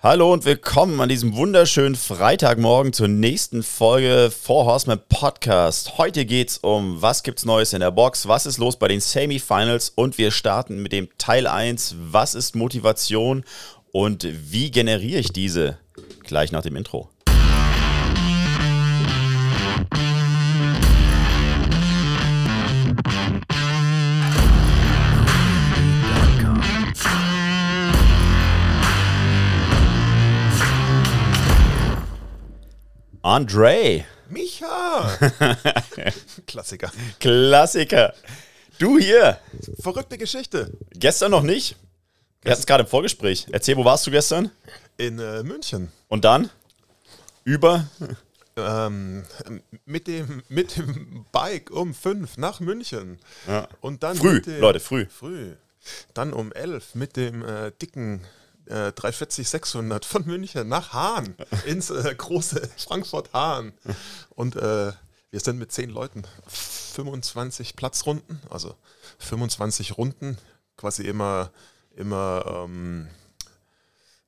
Hallo und willkommen an diesem wunderschönen Freitagmorgen zur nächsten Folge Four Horsemen Podcast. Heute geht's um, was gibt's Neues in der Box, was ist los bei den Semifinals und wir starten mit dem Teil 1, was ist Motivation und wie generiere ich diese? Gleich nach dem Intro. Andre. Micha! Klassiker. Klassiker. Du hier. Verrückte Geschichte. Gestern noch nicht. Wir hatten es gerade im Vorgespräch. Erzähl, wo warst du gestern? In äh, München. Und dann? Über? Ähm, mit, dem, mit dem Bike um fünf nach München. Ja. Und dann Früh, dem, Leute, früh. Früh. Dann um elf mit dem äh, dicken äh, 340 600 von München nach Hahn ins äh, große Frankfurt Hahn. Und äh, wir sind mit zehn Leuten 25 Platzrunden, also 25 Runden, quasi immer, immer ähm,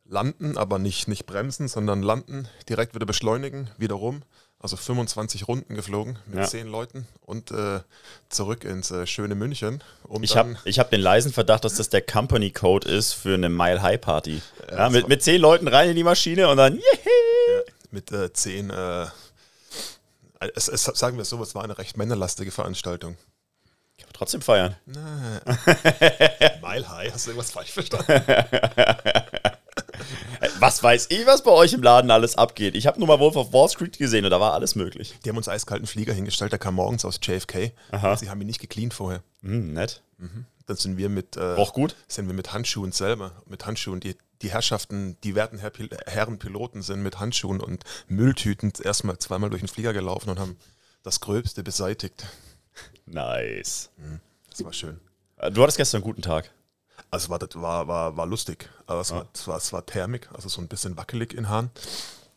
landen, aber nicht, nicht bremsen, sondern landen, direkt wieder beschleunigen, wiederum. Also 25 Runden geflogen mit Ja. zehn Leuten und äh, zurück ins äh, schöne München. Um Ich habe ich hab den leisen Verdacht, dass das der Company Code ist für eine Mile High Party. Ja, das mit, mit zehn Leuten rein in die Maschine und dann, yeah. mit äh, zehn, äh, es, es, sagen wir so, es war eine recht männerlastige Veranstaltung. Trotzdem feiern. Mile High, hast du irgendwas falsch verstanden? Was weiß ich, was bei euch im Laden alles abgeht. Ich habe nur mal Wolf of Wall Street gesehen und da war alles möglich. Die haben uns eiskalten Flieger hingestellt, der kam morgens aus JFK. Aha. Sie haben ihn nicht gecleant vorher. Hm, nett. Dann sind wir mit, äh, Roch gut. sind wir mit Handschuhen selber, mit Handschuhen. Die, die Herrschaften, die werten Herr, Pil- Herren Piloten sind mit Handschuhen und Mülltüten erstmal zweimal durch den Flieger gelaufen und haben das Gröbste beseitigt. Nice. Das war schön. Äh, Du hattest gestern einen guten Tag. Also war, das war, war, war lustig, aber es, war, es, war, es war thermik, also so ein bisschen wackelig in Hahn.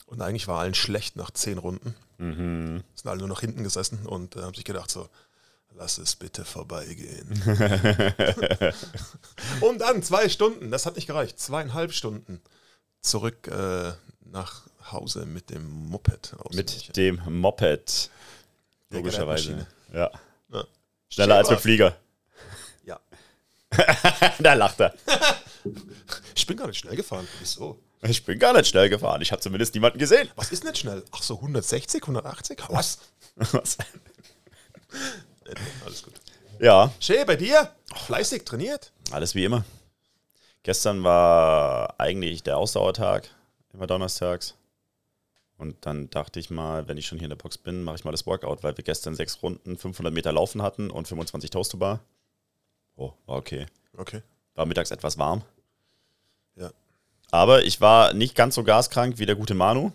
Und eigentlich war allen schlecht nach zehn Runden. Mhm. Sind alle nur noch hinten gesessen und äh, haben sich gedacht so, lass es bitte vorbeigehen. und dann zwei Stunden, das hat nicht gereicht, zweieinhalb Stunden zurück äh, nach Hause mit dem Moped. Mit dem Moped. Logischerweise. Ja. Ja. Schneller als mit Schäfer. Flieger. Da lacht er. Ich bin gar nicht schnell gefahren. Wieso? Ich bin gar nicht schnell gefahren. Ich habe zumindest niemanden gesehen. Was ist nicht schnell? Ach so, 160, 180? Was? Was? Äh, Alles gut. ja, Schön, bei dir? Fleißig trainiert? alles wie immer. Gestern war eigentlich der Ausdauertag, immer donnerstags. Und dann dachte ich mal, wenn ich schon hier in der Box bin, mache ich mal das Workout, weil wir gestern sechs Runden 500 Meter laufen hatten und 25 Toast to Bar. Oh, war okay. Okay. War mittags etwas warm. Ja. Aber ich war nicht ganz so gaskrank wie der gute Manu,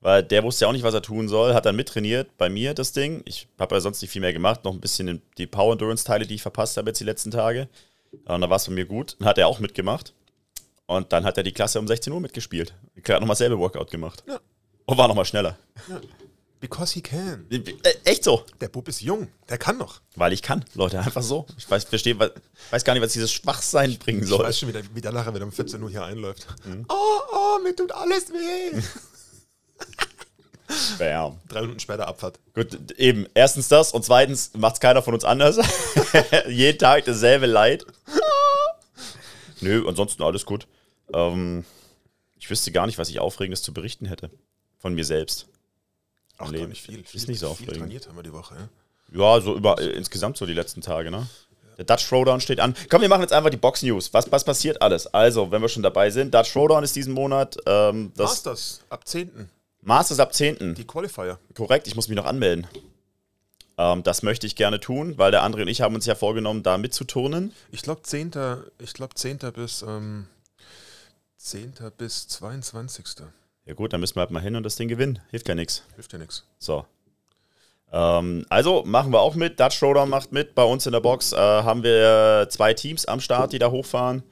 weil der wusste ja auch nicht, was er tun soll, hat dann mittrainiert bei mir das Ding. Ich habe ja sonst nicht viel mehr gemacht, noch ein bisschen die Power Endurance Teile, die ich verpasst habe jetzt die letzten Tage. Und da war es bei mir gut. Dann hat er auch mitgemacht. Und dann hat er die Klasse um 16 Uhr mitgespielt. Er hat nochmal selbe Workout gemacht. Ja. Und war nochmal schneller. Because he can. Äh, echt so. Der Bub ist jung, der kann noch. Weil ich kann, Leute, einfach so. Ich weiß, verstehe, weiß gar nicht, was dieses Schwachsein bringen Ich soll. weiß schon, wie der, wie der nachher wieder um 14 Uhr hier einläuft. Oh, oh, mir tut alles weh. Bam. Drei Minuten später Abfahrt. Gut, eben. Erstens das und zweitens macht es keiner von uns anders. Jeden Tag dasselbe Leid. Nö, ansonsten alles gut. Ähm, ich wüsste gar nicht, was ich Aufregendes zu berichten hätte. Von mir selbst. Ach, Leben. nicht viel. viel Ist nicht so viel aufregend. trainiert haben wir die Woche. Ja? Ja, so über äh, insgesamt so die letzten Tage, ne? Der Dutch Throwdown steht an. Komm, wir machen jetzt einfach die Box News. Was, was passiert alles? Also, wenn wir schon dabei sind, Dutch Throwdown ist diesen Monat. Ähm, das Masters, ab 10. Masters ab 10. Die Qualifier. Korrekt, ich muss mich noch anmelden. Ähm, das möchte ich gerne tun, weil der andere und ich haben uns ja vorgenommen, da mitzuturnen. Ich glaube 10. Ich glaube 10. bis ähm, 10. bis 22. Ja gut, dann müssen wir halt mal hin und das Ding gewinnen. Hilft ja nichts. Hilft ja nichts. So. Ähm, also machen wir auch mit. Dutch Showdown macht mit. Bei uns in der Box äh, haben wir zwei Teams am Start, die da hochfahren.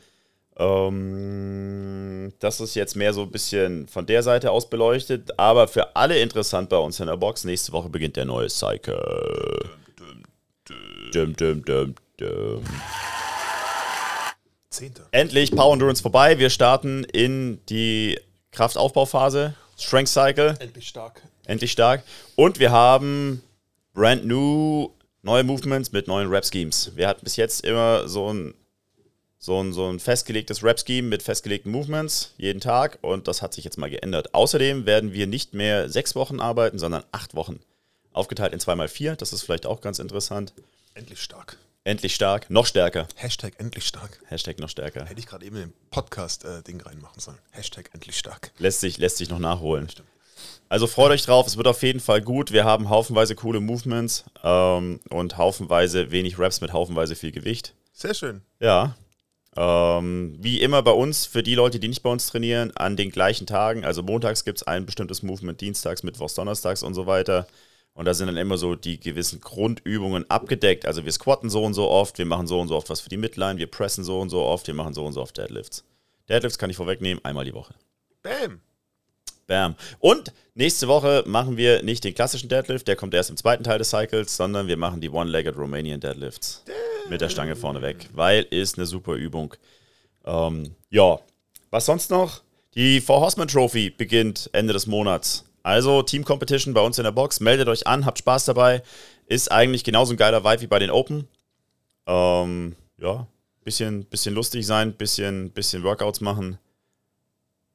Ähm, das ist jetzt mehr so ein bisschen von der Seite aus beleuchtet. Aber für alle interessant bei uns in der Box. Nächste Woche beginnt der neue Cycle. Dum, dum, dum, dum. 10. Endlich Power Endurance vorbei. Wir starten in die Kraftaufbauphase, Strength Cycle, Endlich stark. endlich stark. Und wir haben brand new neue Movements mit neuen Rap-Schemes. Wir hatten bis jetzt immer so ein, so ein, so ein festgelegtes Rap-Scheme mit festgelegten Movements jeden Tag und das hat sich jetzt mal geändert. Außerdem werden wir nicht mehr sechs Wochen arbeiten, sondern acht Wochen. Aufgeteilt in 2x4, das ist vielleicht auch ganz interessant. Endlich stark. Endlich stark, noch stärker. Hashtag endlich stark. Hashtag noch stärker. Hätte ich gerade eben im Podcast-Ding reinmachen sollen. Hashtag endlich stark. Lässt sich, lässt sich noch nachholen. Also freut euch drauf, es wird auf jeden Fall gut. Wir haben haufenweise coole Movements ähm, und haufenweise wenig Raps mit haufenweise viel Gewicht. Sehr schön. Ja. Ähm, wie immer bei uns, für die Leute, die nicht bei uns trainieren, an den gleichen Tagen. Also montags gibt es ein bestimmtes Movement, dienstags, mittwochs, donnerstags und so weiter. Und da sind dann immer so die gewissen Grundübungen abgedeckt. Also wir squatten so und so oft, wir machen so und so oft was für die Midline, wir pressen so und so oft, wir machen so und so oft Deadlifts. Deadlifts kann ich vorwegnehmen, einmal die Woche. Bam. Bam. Und nächste Woche machen wir nicht den klassischen Deadlift, der kommt erst im zweiten Teil des Cycles, sondern wir machen die One-Legged Romanian Deadlifts. Mit der Stange vorne weg, weil ist eine super Übung. Ähm, ja, was sonst noch? Die Four Horseman Trophy beginnt Ende des Monats. Also Team Competition bei uns in der Box. Meldet euch an, habt Spaß dabei. Ist eigentlich genauso ein geiler Vibe wie bei den Open. Ähm, ja, bisschen, bisschen lustig sein, bisschen, bisschen Workouts machen,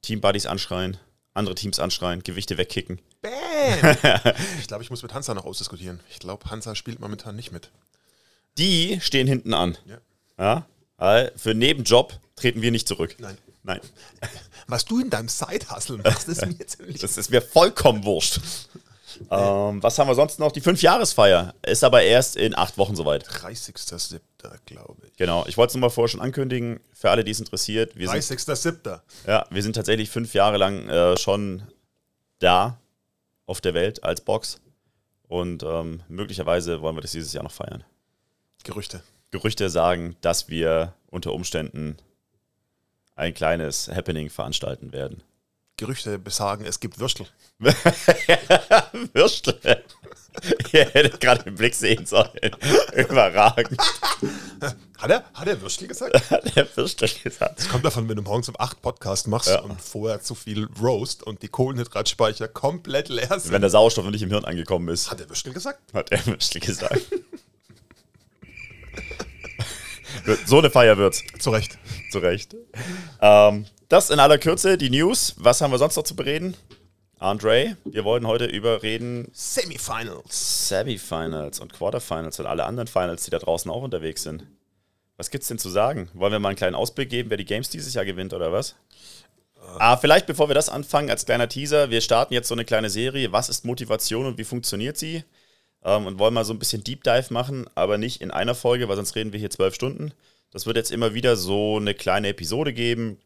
Team Buddies anschreien, andere Teams anschreien, Gewichte wegkicken. Bam. ich glaube, ich muss mit Hansa noch ausdiskutieren. Ich glaube, Hansa spielt momentan nicht mit. Die stehen hinten an. Ja. Ja? Für Nebenjob treten wir nicht zurück. Nein. Nein. Was du in deinem Side-Hustle machst, ist mir ziemlich. Das ist mir vollkommen wurscht. ähm, was haben wir sonst noch? Die Fünfjahresfeier ist aber erst in acht Wochen soweit. 30.07., glaube ich. Genau. Ich wollte es nur mal vorher schon ankündigen, für alle, die es interessiert. Wir sind, 30.07. ja, wir sind tatsächlich fünf Jahre lang äh, schon da auf der Welt als Box. Und ähm, möglicherweise wollen wir das dieses Jahr noch feiern. Gerüchte. Gerüchte sagen, dass wir unter Umständen ein kleines Happening veranstalten werden. Gerüchte besagen, es gibt Würstel. Würstel. Ihr hättet gerade den Blick sehen sollen. Überragend. Hat er, hat er Würstel gesagt? Hat der Würstel gesagt. Das kommt davon, wenn du morgens um 8 Podcast machst Ja. und vorher zu viel Roast und die Kohlenhydratspeicher komplett leer sind. Wenn der Sauerstoff noch nicht im Hirn angekommen ist, hat er Würstel gesagt? hat der Würstel gesagt. so eine Feier wird's. Zu Recht. Zu Recht. Ähm, das in aller Kürze, die News. Was haben wir sonst noch zu bereden? Andre, wir wollten heute über reden Semifinals. Semifinals und Quarterfinals und alle anderen Finals, die da draußen auch unterwegs sind. Was gibt's denn zu sagen? Wollen wir mal einen kleinen Ausblick geben, wer die Games dieses Jahr gewinnt oder was? Ah, vielleicht bevor wir das anfangen, als kleiner Teaser, wir starten jetzt so eine kleine Serie. Was ist Motivation und wie funktioniert sie? Ähm, und wollen mal so ein bisschen Deep Dive machen, aber nicht in einer Folge, weil sonst reden wir hier zwölf Stunden. Das wird jetzt immer wieder so eine kleine Episode geben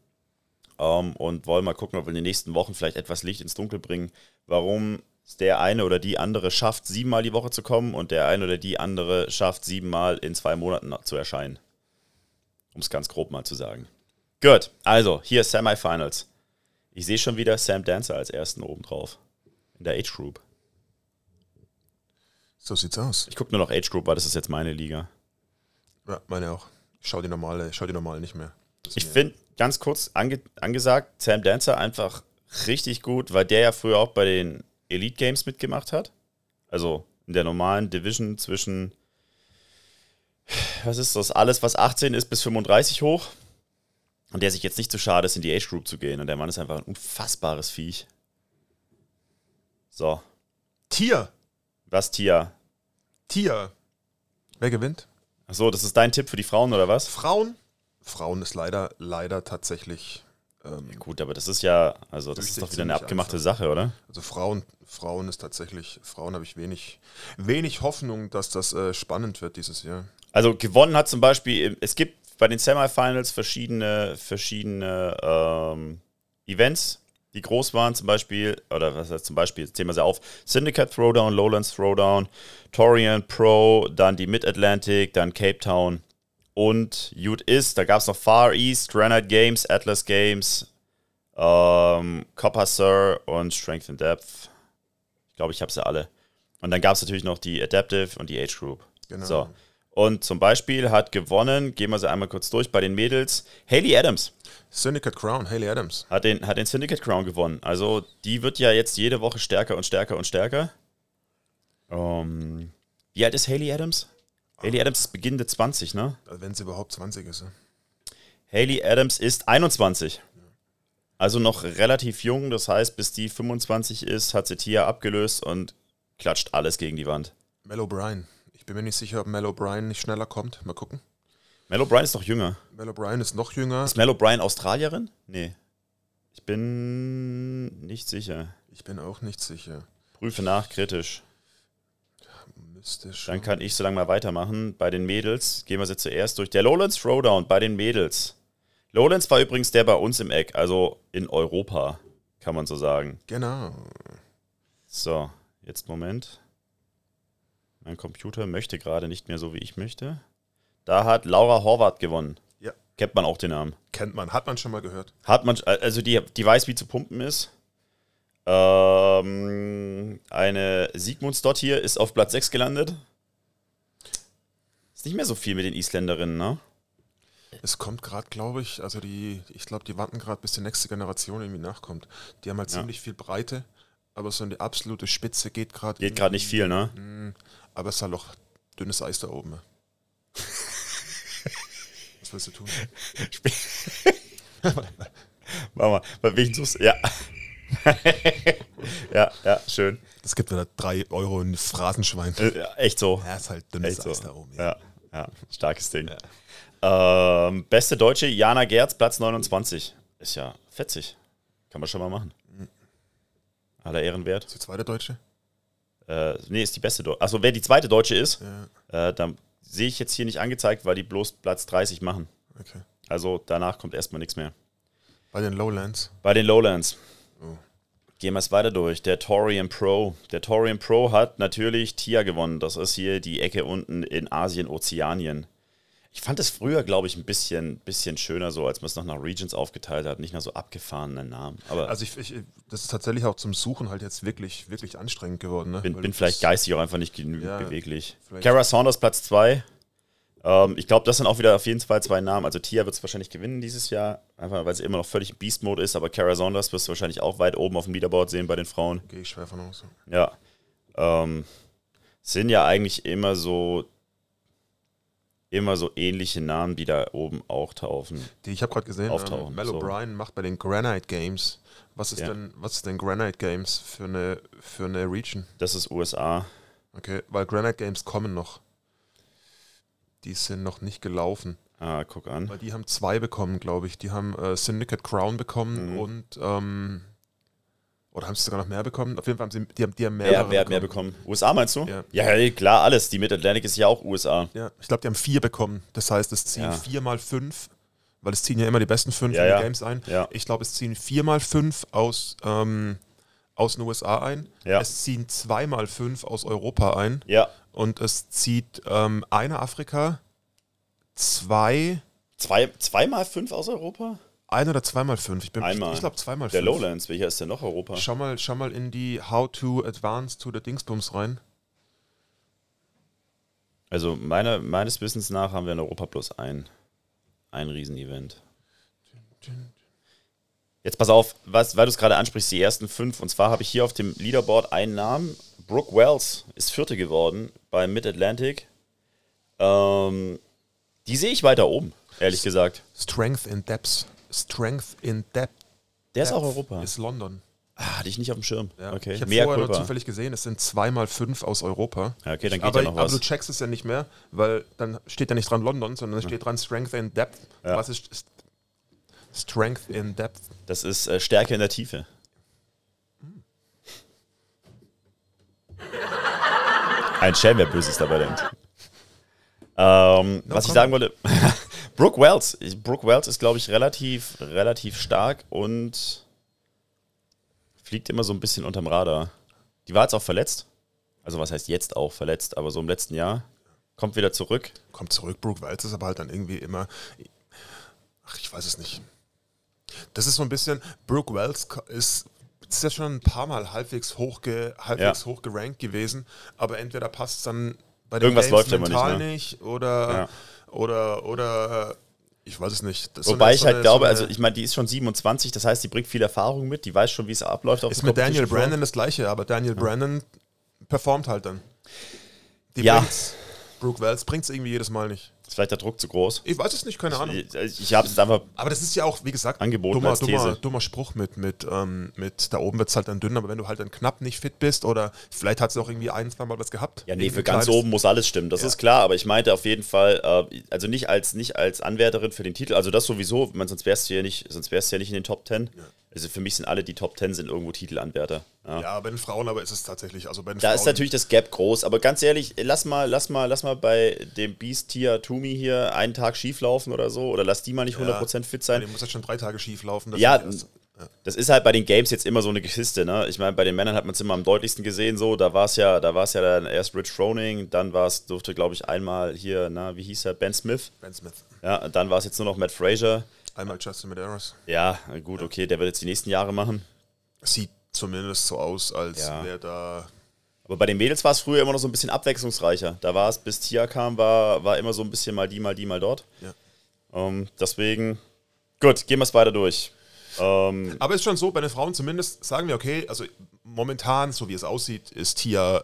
ähm, und wollen mal gucken, ob wir in den nächsten Wochen vielleicht etwas Licht ins Dunkel bringen, warum es der eine oder die andere schafft, siebenmal die Woche zu kommen und der eine oder die andere schafft, siebenmal in zwei Monaten zu erscheinen. Um es ganz grob mal zu sagen. Gut, also hier Semifinals. Ich sehe schon wieder Sam Dancer als ersten oben drauf. In der Age Group. So sieht's aus. Ich gucke nur noch Age Group, weil das ist jetzt meine Liga. Ja, meine auch. Schau die normale, schau die normale nicht mehr. Das Ich finde, ganz kurz ange angesagt, Sam Dancer einfach richtig gut, weil der ja früher auch bei den Elite Games mitgemacht hat. Also in der normalen Division zwischen, was ist das, alles, was 18 ist, bis 35 hoch. Und der sich jetzt nicht zu schade ist, in die Age Group zu gehen. Und der Mann ist einfach ein unfassbares Viech. So, Tier. was Tia? Tier. Wer gewinnt? Achso, das ist dein Tipp für die Frauen oder was? Frauen. Frauen ist leider, leider tatsächlich. Ähm, Gut, aber das ist ja, also das ist doch wieder eine abgemachte einfach. Sache, oder? also Frauen, Frauen ist tatsächlich, Frauen habe ich wenig, wenig Hoffnung, dass das äh, spannend wird dieses Jahr. Also gewonnen hat zum Beispiel, es gibt bei den Semifinals verschiedene, verschiedene ähm, Events, die groß waren, zum Beispiel, oder was heißt zum Beispiel, jetzt zählen wir sie auf, Syndicate Throwdown, Lowlands Throwdown, Torian Pro, dann die Mid-Atlantic, dann Cape Town und Ute ist, da gab es noch Far East, Granite Games, Atlas Games, ähm, Copper Sir und Strength and Depth. Ich glaube, ich habe sie alle. Und dann gab es natürlich noch die Adaptive und die Age Group. Genau. So. Und zum Beispiel hat gewonnen, gehen wir sie einmal kurz durch, bei den Mädels, Haley Adams Syndicate Crown, Haley Adams. hat den, hat den Syndicate Crown gewonnen. Also die wird ja jetzt jede Woche stärker und stärker und stärker. Ähm, wie alt ist Haley Adams? Haley Adams ist beginnende 20, ne? Also Wenn sie überhaupt 20 ist. ja. Haley Adams ist 21. Also noch relativ jung, das heißt, bis die 25 ist, hat sie Tia abgelöst und klatscht alles gegen die Wand. Mel O'Brien. Ich bin mir nicht sicher, ob Mel O'Brien nicht schneller kommt. Mal gucken. Mel O'Brien ist doch jünger. Mel O'Brien ist noch jünger. Ist Mel O'Brien Australierin? Nee. Ich bin nicht sicher. Ich bin auch nicht sicher. Prüfe nach, kritisch. Müsste schon. Dann kann ich so lange mal weitermachen. Bei den Mädels gehen wir sie zuerst durch. Der Lowlands Throwdown bei den Mädels. Lowlands war übrigens der bei uns im Eck, also in Europa, kann man so sagen. Genau. So, jetzt Moment. Mein Computer möchte gerade nicht mehr so, wie ich möchte. Da hat Laura Horvath gewonnen. Ja. Kennt man auch den Namen. Kennt man, hat man schon mal gehört. Hat man, also die, die weiß, wie zu pumpen ist. Ähm, eine Sigmundsdott hier ist auf Platz 6 gelandet. Ist nicht mehr so viel mit den Isländerinnen, ne? Es kommt gerade, glaube ich, also die, ich glaube, die warten gerade, bis die nächste Generation irgendwie nachkommt. Die haben halt Ja. ziemlich viel Breite, aber so in die absolute Spitze geht gerade. Geht gerade nicht viel, ne? Aber es ist halt auch dünnes Eis da oben. Was willst du tun? Mach mal, bei welchen suchst du? Ja. ja, ja, schön. Das gibt wieder 3 Euro in Phrasenschwein. Äh, ja, echt so. Ja, ist halt dünnes Echt so. Eis da oben. Ja, ja, starkes Ding. Ähm, beste Deutsche, Jana Gerz, Platz 29. Ist ja fetzig. Kann man schon mal machen. Aller Ehren wert. Ist die zweite Deutsche? Äh, nee, ist die beste Deutsche. Also wer die zweite Deutsche ist, Ja, äh, dann sehe ich jetzt hier nicht angezeigt, weil die bloß Platz 30 machen. okay. Also danach kommt erstmal nichts mehr. Bei den Lowlands. Bei den Lowlands. Oh. Gehen wir es weiter durch. Der Torian Pro. Der Torian Pro hat natürlich TIA gewonnen. Das ist hier die Ecke unten in Asien, Ozeanien. Ich fand es früher, glaube ich, ein bisschen, bisschen schöner so, als man es noch nach Regions aufgeteilt hat. Nicht nach so abgefahrenen Namen. Aber Also ich, ich, das ist tatsächlich auch zum Suchen halt jetzt wirklich, wirklich anstrengend geworden. Ne? bin, bin vielleicht geistig auch einfach nicht genügend Ja, beweglich. Kara Saunders Platz 2. Ähm, ich glaube, das sind auch wieder auf jeden Fall zwei Namen. Also Tia wird es wahrscheinlich gewinnen dieses Jahr, einfach weil sie immer noch völlig im Beast-Mode ist. Aber Kara Saunders wirst du wahrscheinlich auch weit oben auf dem Leaderboard sehen bei den Frauen. Gehe ich schwer von aus. Ja. Ähm, sind ja eigentlich immer so immer so ähnliche Namen, die da oben auch taufen. Die ich habe gerade gesehen, ähm, Mel so. O'Brien macht bei den Granite Games. Was ist Ja. denn, was ist denn Granite Games für eine, für eine Region? Das ist USA. Okay, weil Granite Games kommen noch. Die sind noch nicht gelaufen. Ah, guck an. Weil die haben zwei bekommen, glaube ich. Die haben äh, Syndicate Crown bekommen Mhm. und ähm, oder haben sie sogar noch mehr bekommen? Auf jeden Fall haben sie die haben, die haben mehr. Wer hat mehr bekommen? USA meinst du? Ja. ja, ja, klar, alles. Die Mid-Atlantic ist ja auch USA. Ja, ich glaube, die haben vier bekommen. Das heißt, es ziehen Ja. vier mal fünf, weil es ziehen ja immer die besten fünf Ja, in die ja. Games ein. Ja. Ich glaube, es ziehen vier mal fünf aus, ähm, aus den USA ein. Ja. Es ziehen zweimal fünf aus Europa ein. Ja. Und es zieht ähm, eine Afrika, zwei, Zwei, zweimal fünf aus Europa? Ein oder zweimal fünf. Ich, bin- Einmal. ich glaube zweimal Der fünf. Lowlands, welcher ist denn noch Europa? Schau mal, schau mal in die How to Advance to the Dingsbums rein. Also meine, meines Wissens nach haben wir in Europa bloß ein, ein Riesenevent. Jetzt pass auf, was, weil du es gerade ansprichst, die ersten fünf. Und zwar habe ich hier auf dem Leaderboard einen Namen. Brooke Wells ist Vierte geworden bei Mid-Atlantic. Ähm, die sehe ich weiter oben, ehrlich gesagt. Strength in Depth. Strength in Depth. Der ist auch Europa. Ist London. Ah, hatte ich nicht auf dem Schirm. Ja. Okay, Ich habe vorher nur zufällig gesehen, es sind zweimal fünf aus Europa. Ja, okay, dann geht aber, ja noch aber was. du checkst es ja nicht mehr, weil dann steht ja nicht dran London, sondern es steht dran Strength in Depth. Ja. Was ist ist Strength in Depth? Das ist äh, Stärke in der Tiefe. Ein Schelm, wer Böses dabei denkt. Ähm, was ich komm. sagen wollte, Brooke Wells. Brooke Wells ist, glaube ich, relativ, relativ stark und fliegt immer so ein bisschen unterm Radar. Die war jetzt auch verletzt. Also was heißt jetzt auch verletzt, aber so im letzten Jahr. Kommt wieder zurück. Kommt zurück, Brooke Wells ist aber halt dann irgendwie immer. Ach, ich weiß es nicht. Das ist so ein bisschen. Brooke Wells ist, ist ja schon ein paar Mal halbwegs, hochge, halbwegs Ja. hoch gerankt gewesen, aber entweder passt es dann bei den Irgendwas Games läuft mental nicht, ne? nicht oder, Ja. Oder, oder, äh, ich weiß es nicht. Das so Wobei ich so halt eine- glaube, so also ich meine, die ist schon 27, das heißt, die bringt viel Erfahrung mit, die weiß schon, wie es abläuft auf Ist mit Daniel. Brandon das gleiche, aber Daniel Brandon performt halt dann. Die Ja. Brooke Wells bringt es irgendwie jedes Mal nicht. Ist vielleicht der Druck zu groß? Ich weiß es nicht, keine Ahnung. Ich, ich habe es einfach Aber das ist ja auch, wie gesagt, Angeboten dummer, dummer, dummer Spruch mit, mit, ähm, mit da oben wird es halt dann dünn, aber wenn du halt dann knapp nicht fit bist oder vielleicht hat sie auch irgendwie ein, zwei Mal was gehabt. Ja, nee, für ganz oben muss alles stimmen, das Ja. ist klar, aber ich meinte auf jeden Fall, äh, also nicht als, nicht als Anwärterin für den Titel, also das sowieso, man, sonst wärst du ja nicht, sonst wärst du ja nicht in den Top 10. Also für mich sind alle, die Top 10 sind irgendwo Titelanwärter. Ja. Ja, bei den Frauen aber ist es tatsächlich, also bei den Da Frauen, ist natürlich das Gap groß, aber ganz ehrlich, lass mal, lass mal, lass mal bei dem Beast Tier Tumi hier einen Tag schief laufen oder so, oder lass die mal nicht 100% fit sein. Die muss jetzt schon drei Tage schief laufen. Ja, Das ist halt bei den Games jetzt immer so eine Geschichte, ne? Ich meine, bei den Männern hat man es immer am deutlichsten gesehen, so, da war es ja, da war es ja dann erst Rich Froning, dann war es, durfte, glaube ich, einmal hier, na, wie hieß er, Ben Smith, Ben Smith. ja, dann war es jetzt nur noch Matt Frazier. Einmal Justin Medeiros. Ja, gut, okay, der wird jetzt die nächsten Jahre machen. Sieht zumindest so aus, als Ja. wäre da. Aber bei den Mädels war es früher immer noch so ein bisschen abwechslungsreicher. Da war es, bis Tia kam, war, war immer so ein bisschen mal die, mal die, mal dort. Ja. Ähm, deswegen, gut, gehen wir es weiter durch. Ähm, Aber ist schon so, bei den Frauen zumindest sagen wir, okay, also momentan, so wie es aussieht, ist Tia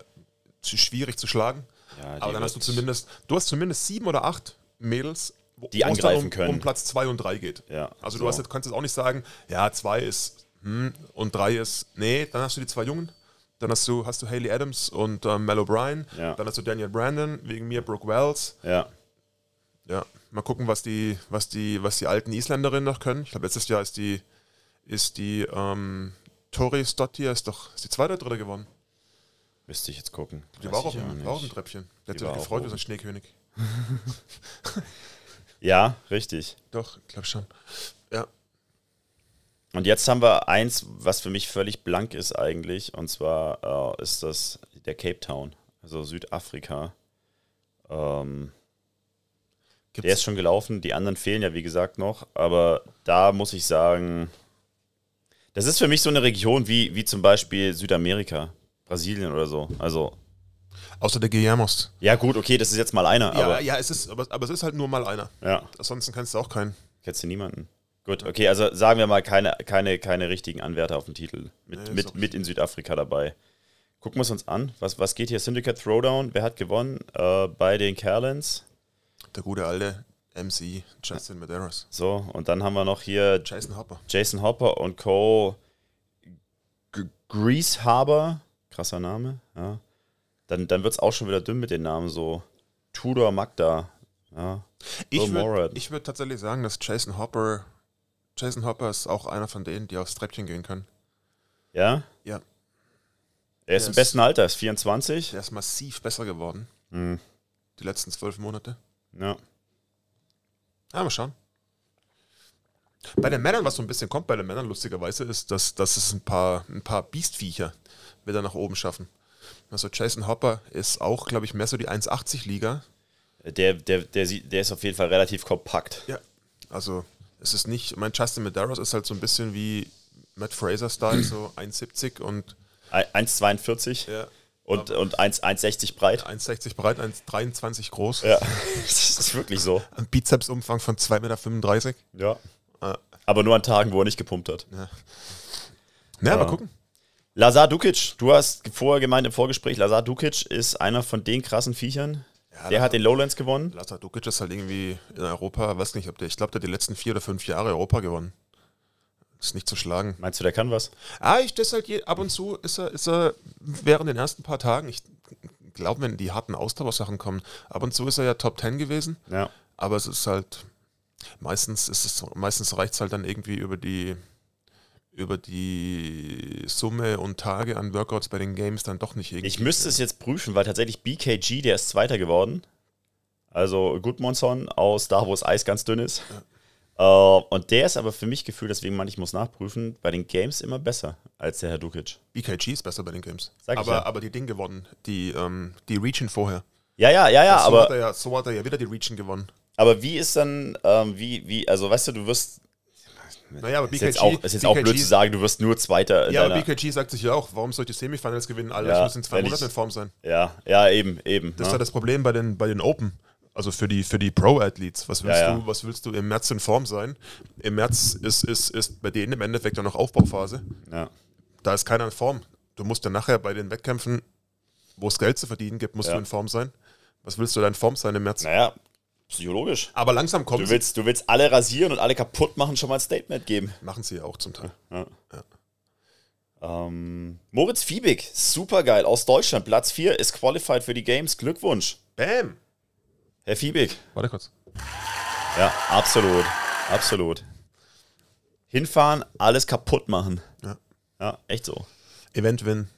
zu schwierig zu schlagen. Ja, Aber dann hast du zumindest, du hast zumindest sieben oder acht Mädels, Die angreifen um, können. um Platz zwei und drei geht. Ja, Also so. du hast jetzt, kannst jetzt auch nicht sagen, ja, zwei ist hm, und drei ist, nee, dann hast du die zwei Jungen. Dann hast du, hast du Haley Adams und ähm, Mel O'Brien. Ja. Dann hast du Daniel Brandon, wegen mir Brooke Wells. ja, Ja, mal gucken, was die, was die, was die alten Isländerinnen noch können. Ich glaube, letztes Jahr ist die, ist die ähm, Tori Stottir ist doch, ist die zweite oder dritte geworden. müsste ich jetzt gucken. Die Weiß war auch, auf war dem Treppchen. Der hat Die sich gefreut so ein Schneekönig. Ja, richtig. Doch, ich glaube schon. Ja. Und jetzt haben wir eins, was für mich völlig blank ist eigentlich, und zwar äh, ist das der Cape Town, also Südafrika. Ähm, der ist schon gelaufen, die anderen fehlen ja wie gesagt noch, aber da muss ich sagen, das ist für mich so eine Region wie, wie zum Beispiel Südamerika, Brasilien oder so. Also, außer der Guillermos. ja gut, okay, das ist jetzt mal einer, Ja, aber ja, es ist, aber, aber es ist halt nur mal einer. ja, Ansonsten kennst du auch keinen. kennst du niemanden. Gut, okay, also sagen wir mal keine, keine, keine richtigen Anwärter auf den Titel. Mit, Nee, mit, mit in Südafrika dabei. Gucken wir es uns an. Was, was geht hier? Syndicate Throwdown. Wer hat gewonnen? Äh, bei den Carlins. Der gute alte MC Justin Medeiros. So, und dann haben wir noch hier Jason Hopper. Jason Hopper und Co. G Grease Harbor. Krasser Name. Ja. Dann, dann wird es auch schon wieder dünn mit den Namen. So Tudor Magda. Ja. Ich würde würd tatsächlich sagen, dass Jason Hopper, Jason Hopper ist auch einer von denen, die aufs Treppchen gehen können. ja? Ja. Er ist Der im ist- besten Alter, ist 24. Der ist massiv besser geworden, Hm. die letzten zwölf Monate. Ja. Ja, mal schauen. Bei den Männern, was so ein bisschen kommt bei den Männern lustigerweise, ist, dass, dass es ein paar, ein paar Biestviecher wieder nach oben schaffen. Also Jason Hopper ist auch, glaube ich, mehr so die 1,80-Liga. Der, der, der, der ist auf jeden Fall relativ kompakt. Ja. Also es ist nicht, mein Justin Medeiros ist halt so ein bisschen wie Matt Fraser-Style, so 1,70 und 1,42 ja, und, und 1 1,60 breit. 1,60 breit, 1,23 groß. Ja, das ist wirklich so. Ein Bizepsumfang von 2,35 Meter. Ja. Äh, Aber nur an Tagen, wo er nicht gepumpt hat. ja, Ja. mal gucken. Lazar Dukic, du hast vorher gemeint im Vorgespräch, Lazar Dukic ist einer von den krassen Viechern. Ja, der hat den Lowlands gewonnen. Lazar Dukic ist halt irgendwie in Europa, weiß nicht, ob der, ich glaube, der hat die letzten vier oder fünf Jahre Europa gewonnen. Ist nicht zu schlagen. Meinst du, der kann was? Ah, ich das halt je, ab und zu ist er, ist er während den ersten paar Tagen, ich glaube, wenn die harten Ausdauersachen kommen, ab und zu ist er ja Top 10 gewesen, Ja. aber es ist halt, meistens ist es, meistens reicht es halt dann irgendwie über die über die Summe und Tage an Workouts bei den Games dann doch nicht irgendwie. Ich müsste es jetzt prüfen, weil tatsächlich BKG, der ist Zweiter geworden. Also Gudmundsson aus da, wo das Eis ganz dünn ist. Äh, und der ist aber für mich gefühlt, deswegen meine ich, muss nachprüfen, bei den Games immer besser als der Herr Dukic. BKG ist besser bei den Games. Sag ich aber, ja. aber die Ding gewonnen, die, ähm, die Region vorher. Ja, ja, ja, ja, so, aber. hat er ja, so hat er ja wieder die Region gewonnen. Aber wie ist dann, ähm, wie, wie, also weißt du, du wirst, Naja, aber ist BKG, jetzt auch, ist jetzt auch blöd zu sagen, du wirst nur Zweiter. in Ja, aber BKG sagt sich ja auch, warum soll ich die Semifinals gewinnen? Alle, Ja, ich muss in zwei Monaten in Form sein. ja, ja, eben, eben. Das ist ne? ja das Problem bei den, bei den Open. Also für die, für die Pro-Athletes. Was willst Ja, ja. du, was willst du im März in Form sein? Im März ist, ist, ist bei denen im Endeffekt ja noch Aufbauphase. ja. Da ist keiner in Form. Du musst dann nachher bei den Wettkämpfen, wo es Geld zu verdienen gibt, musst Ja. du in Form sein. Was willst du da in Form sein im März? Naja, psychologisch. Aber langsam kommen Du sie. willst, du willst alle rasieren und alle kaputt machen, schon mal ein Statement geben. Machen sie ja auch zum Teil. Ähm, Moritz Fiebig, super geil, aus Deutschland, Platz 4, ist qualified für die Games. Glückwunsch, Bam! Herr Fiebig. Warte kurz. Ja, absolut, absolut. Hinfahren, alles kaputt machen. Ja. Ja, echt so. Event win.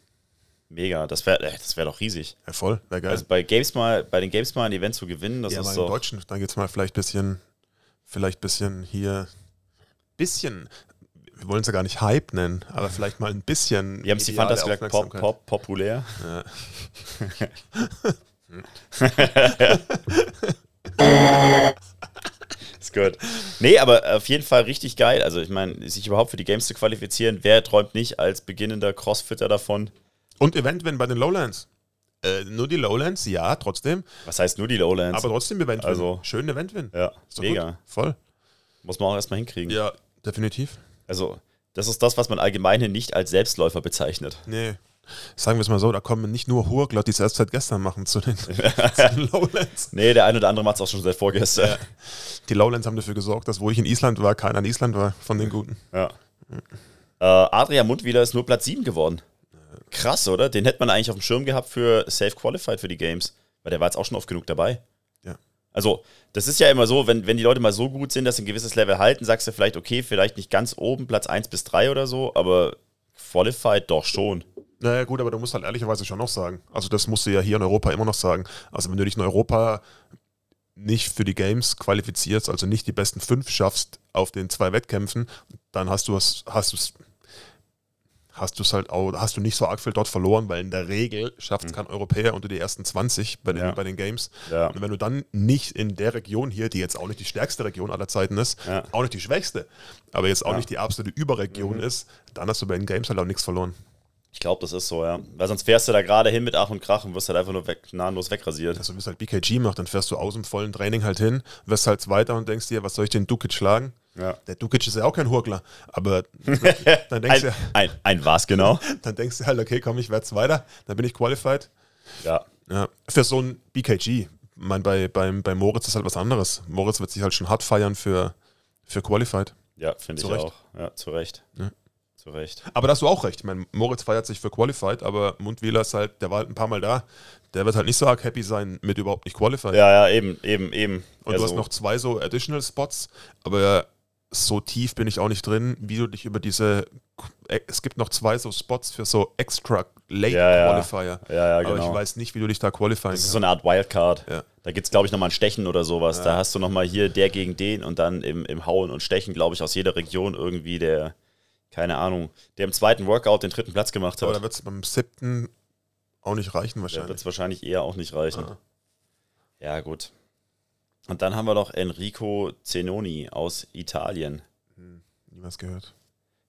Mega, das wäre das wär doch riesig. Ja, voll, wäre geil. Also bei Games mal, bei den Games mal ein Event zu gewinnen, das ja, ist im doch. Deutschen, da geht es mal vielleicht ein bisschen, vielleicht bisschen hier, bisschen, wir wollen es ja gar nicht Hype nennen, aber vielleicht mal ein bisschen. Wie haben es die mediale Fantas gesagt? Pop, pop, populär. ist gut. Nee, aber auf jeden Fall richtig geil. Also, ich meine, sich überhaupt für die Games zu qualifizieren, wer träumt nicht als beginnender Crossfitter davon? Und Event win bei den Lowlands. Äh, nur die Lowlands, ja, trotzdem. Was heißt nur die Lowlands? Aber trotzdem Event win. Also- Schön Event win. ja, mega. Gut. Voll. Muss man auch erstmal hinkriegen. Ja, definitiv. Also, das ist das, was man allgemein nicht als Selbstläufer bezeichnet. Nee. Sagen wir es mal so, da kommen nicht nur Hurgler, die es erst seit gestern machen zu den, zu den Lowlands. Nee, der eine oder andere macht es auch schon seit vorgestern. Die Lowlands haben dafür gesorgt, dass wo ich in Island war, keiner in Island war von den Guten. Ja. Äh, Adrian Mundwiler ist nur Platz 7 geworden. Krass, oder? Den hätte man eigentlich auf dem Schirm gehabt für Safe Qualified für die Games. Weil der war jetzt auch schon oft genug dabei. Ja. Also, das ist ja immer so, wenn, wenn die Leute mal so gut sind, dass sie ein gewisses Level halten, sagst du vielleicht, okay, vielleicht nicht ganz oben, Platz 1 bis 3 oder so, aber Qualified doch schon. Naja, gut, aber du musst halt ehrlicherweise schon noch sagen. Also, das musst du ja hier in Europa immer noch sagen. Also, wenn du dich in Europa nicht für die Games qualifizierst, also nicht die besten fünf schaffst auf den zwei Wettkämpfen, dann hast du es, hast du es, hast du es halt auch, hast du nicht so arg viel dort verloren, weil in der Regel schafft es kein Europäer unter die ersten 20 bei den, Ja. bei den Games. Ja. Und wenn du dann nicht in der Region hier, die jetzt auch nicht die stärkste Region aller Zeiten ist, Ja. auch nicht die schwächste, aber jetzt auch nicht die absolute Überregion ist, dann hast du bei den Games halt auch nichts verloren. Ich glaube, das ist so, ja. Weil sonst fährst du da gerade hin mit Ach und Krach und wirst halt einfach nur weg, nahenlos wegrasiert. Also wie es halt BKG macht, dann fährst du aus dem vollen Training halt hin, wirst halt Zweiter und denkst dir, was soll ich den Dukic schlagen? Ja. Der Dukic ist ja auch kein Hurgler, aber dann denkst, du, ein, ein was genau? dann denkst du halt, okay, komm, ich werde Zweiter, dann bin ich qualified. Ja. Ja, für so ein BKG, ich meine, bei, beim, bei Moritz ist halt was anderes. Moritz wird sich halt schon hart feiern für, für qualified. Ja, finde ich Recht. auch. Ja, zu Recht. Ja. Zu Recht. Aber da hast du auch recht. Ich meine, Moritz feiert sich für Qualified, aber Mundwieler ist halt, der war halt ein paar Mal da. Der wird halt nicht so arg happy sein mit überhaupt nicht Qualified. Ja, ja, eben, eben, eben. Und ja, du hast noch zwei so Additional Spots, aber so tief bin ich auch nicht drin, wie du dich über diese. Es gibt noch zwei so Spots für so extra Late Ja, ja. Qualifier. Ja, ja, Aber genau. ich weiß nicht, wie du dich da qualifieren Das ist kannst. so eine Art Wildcard. Ja. Da gibt es, glaube ich, nochmal ein Stechen oder sowas. Da hast du nochmal hier der gegen den und dann im, im Hauen und Stechen, glaube ich, aus jeder Region irgendwie der, keine Ahnung, der im zweiten Workout den dritten Platz gemacht Aber hat. da wird es beim siebten auch nicht reichen Da wird wahrscheinlich. es wahrscheinlich eher auch nicht reichen. Ah. Ja, gut. Und dann haben wir noch Enrico Zenoni aus Italien. Nie was gehört.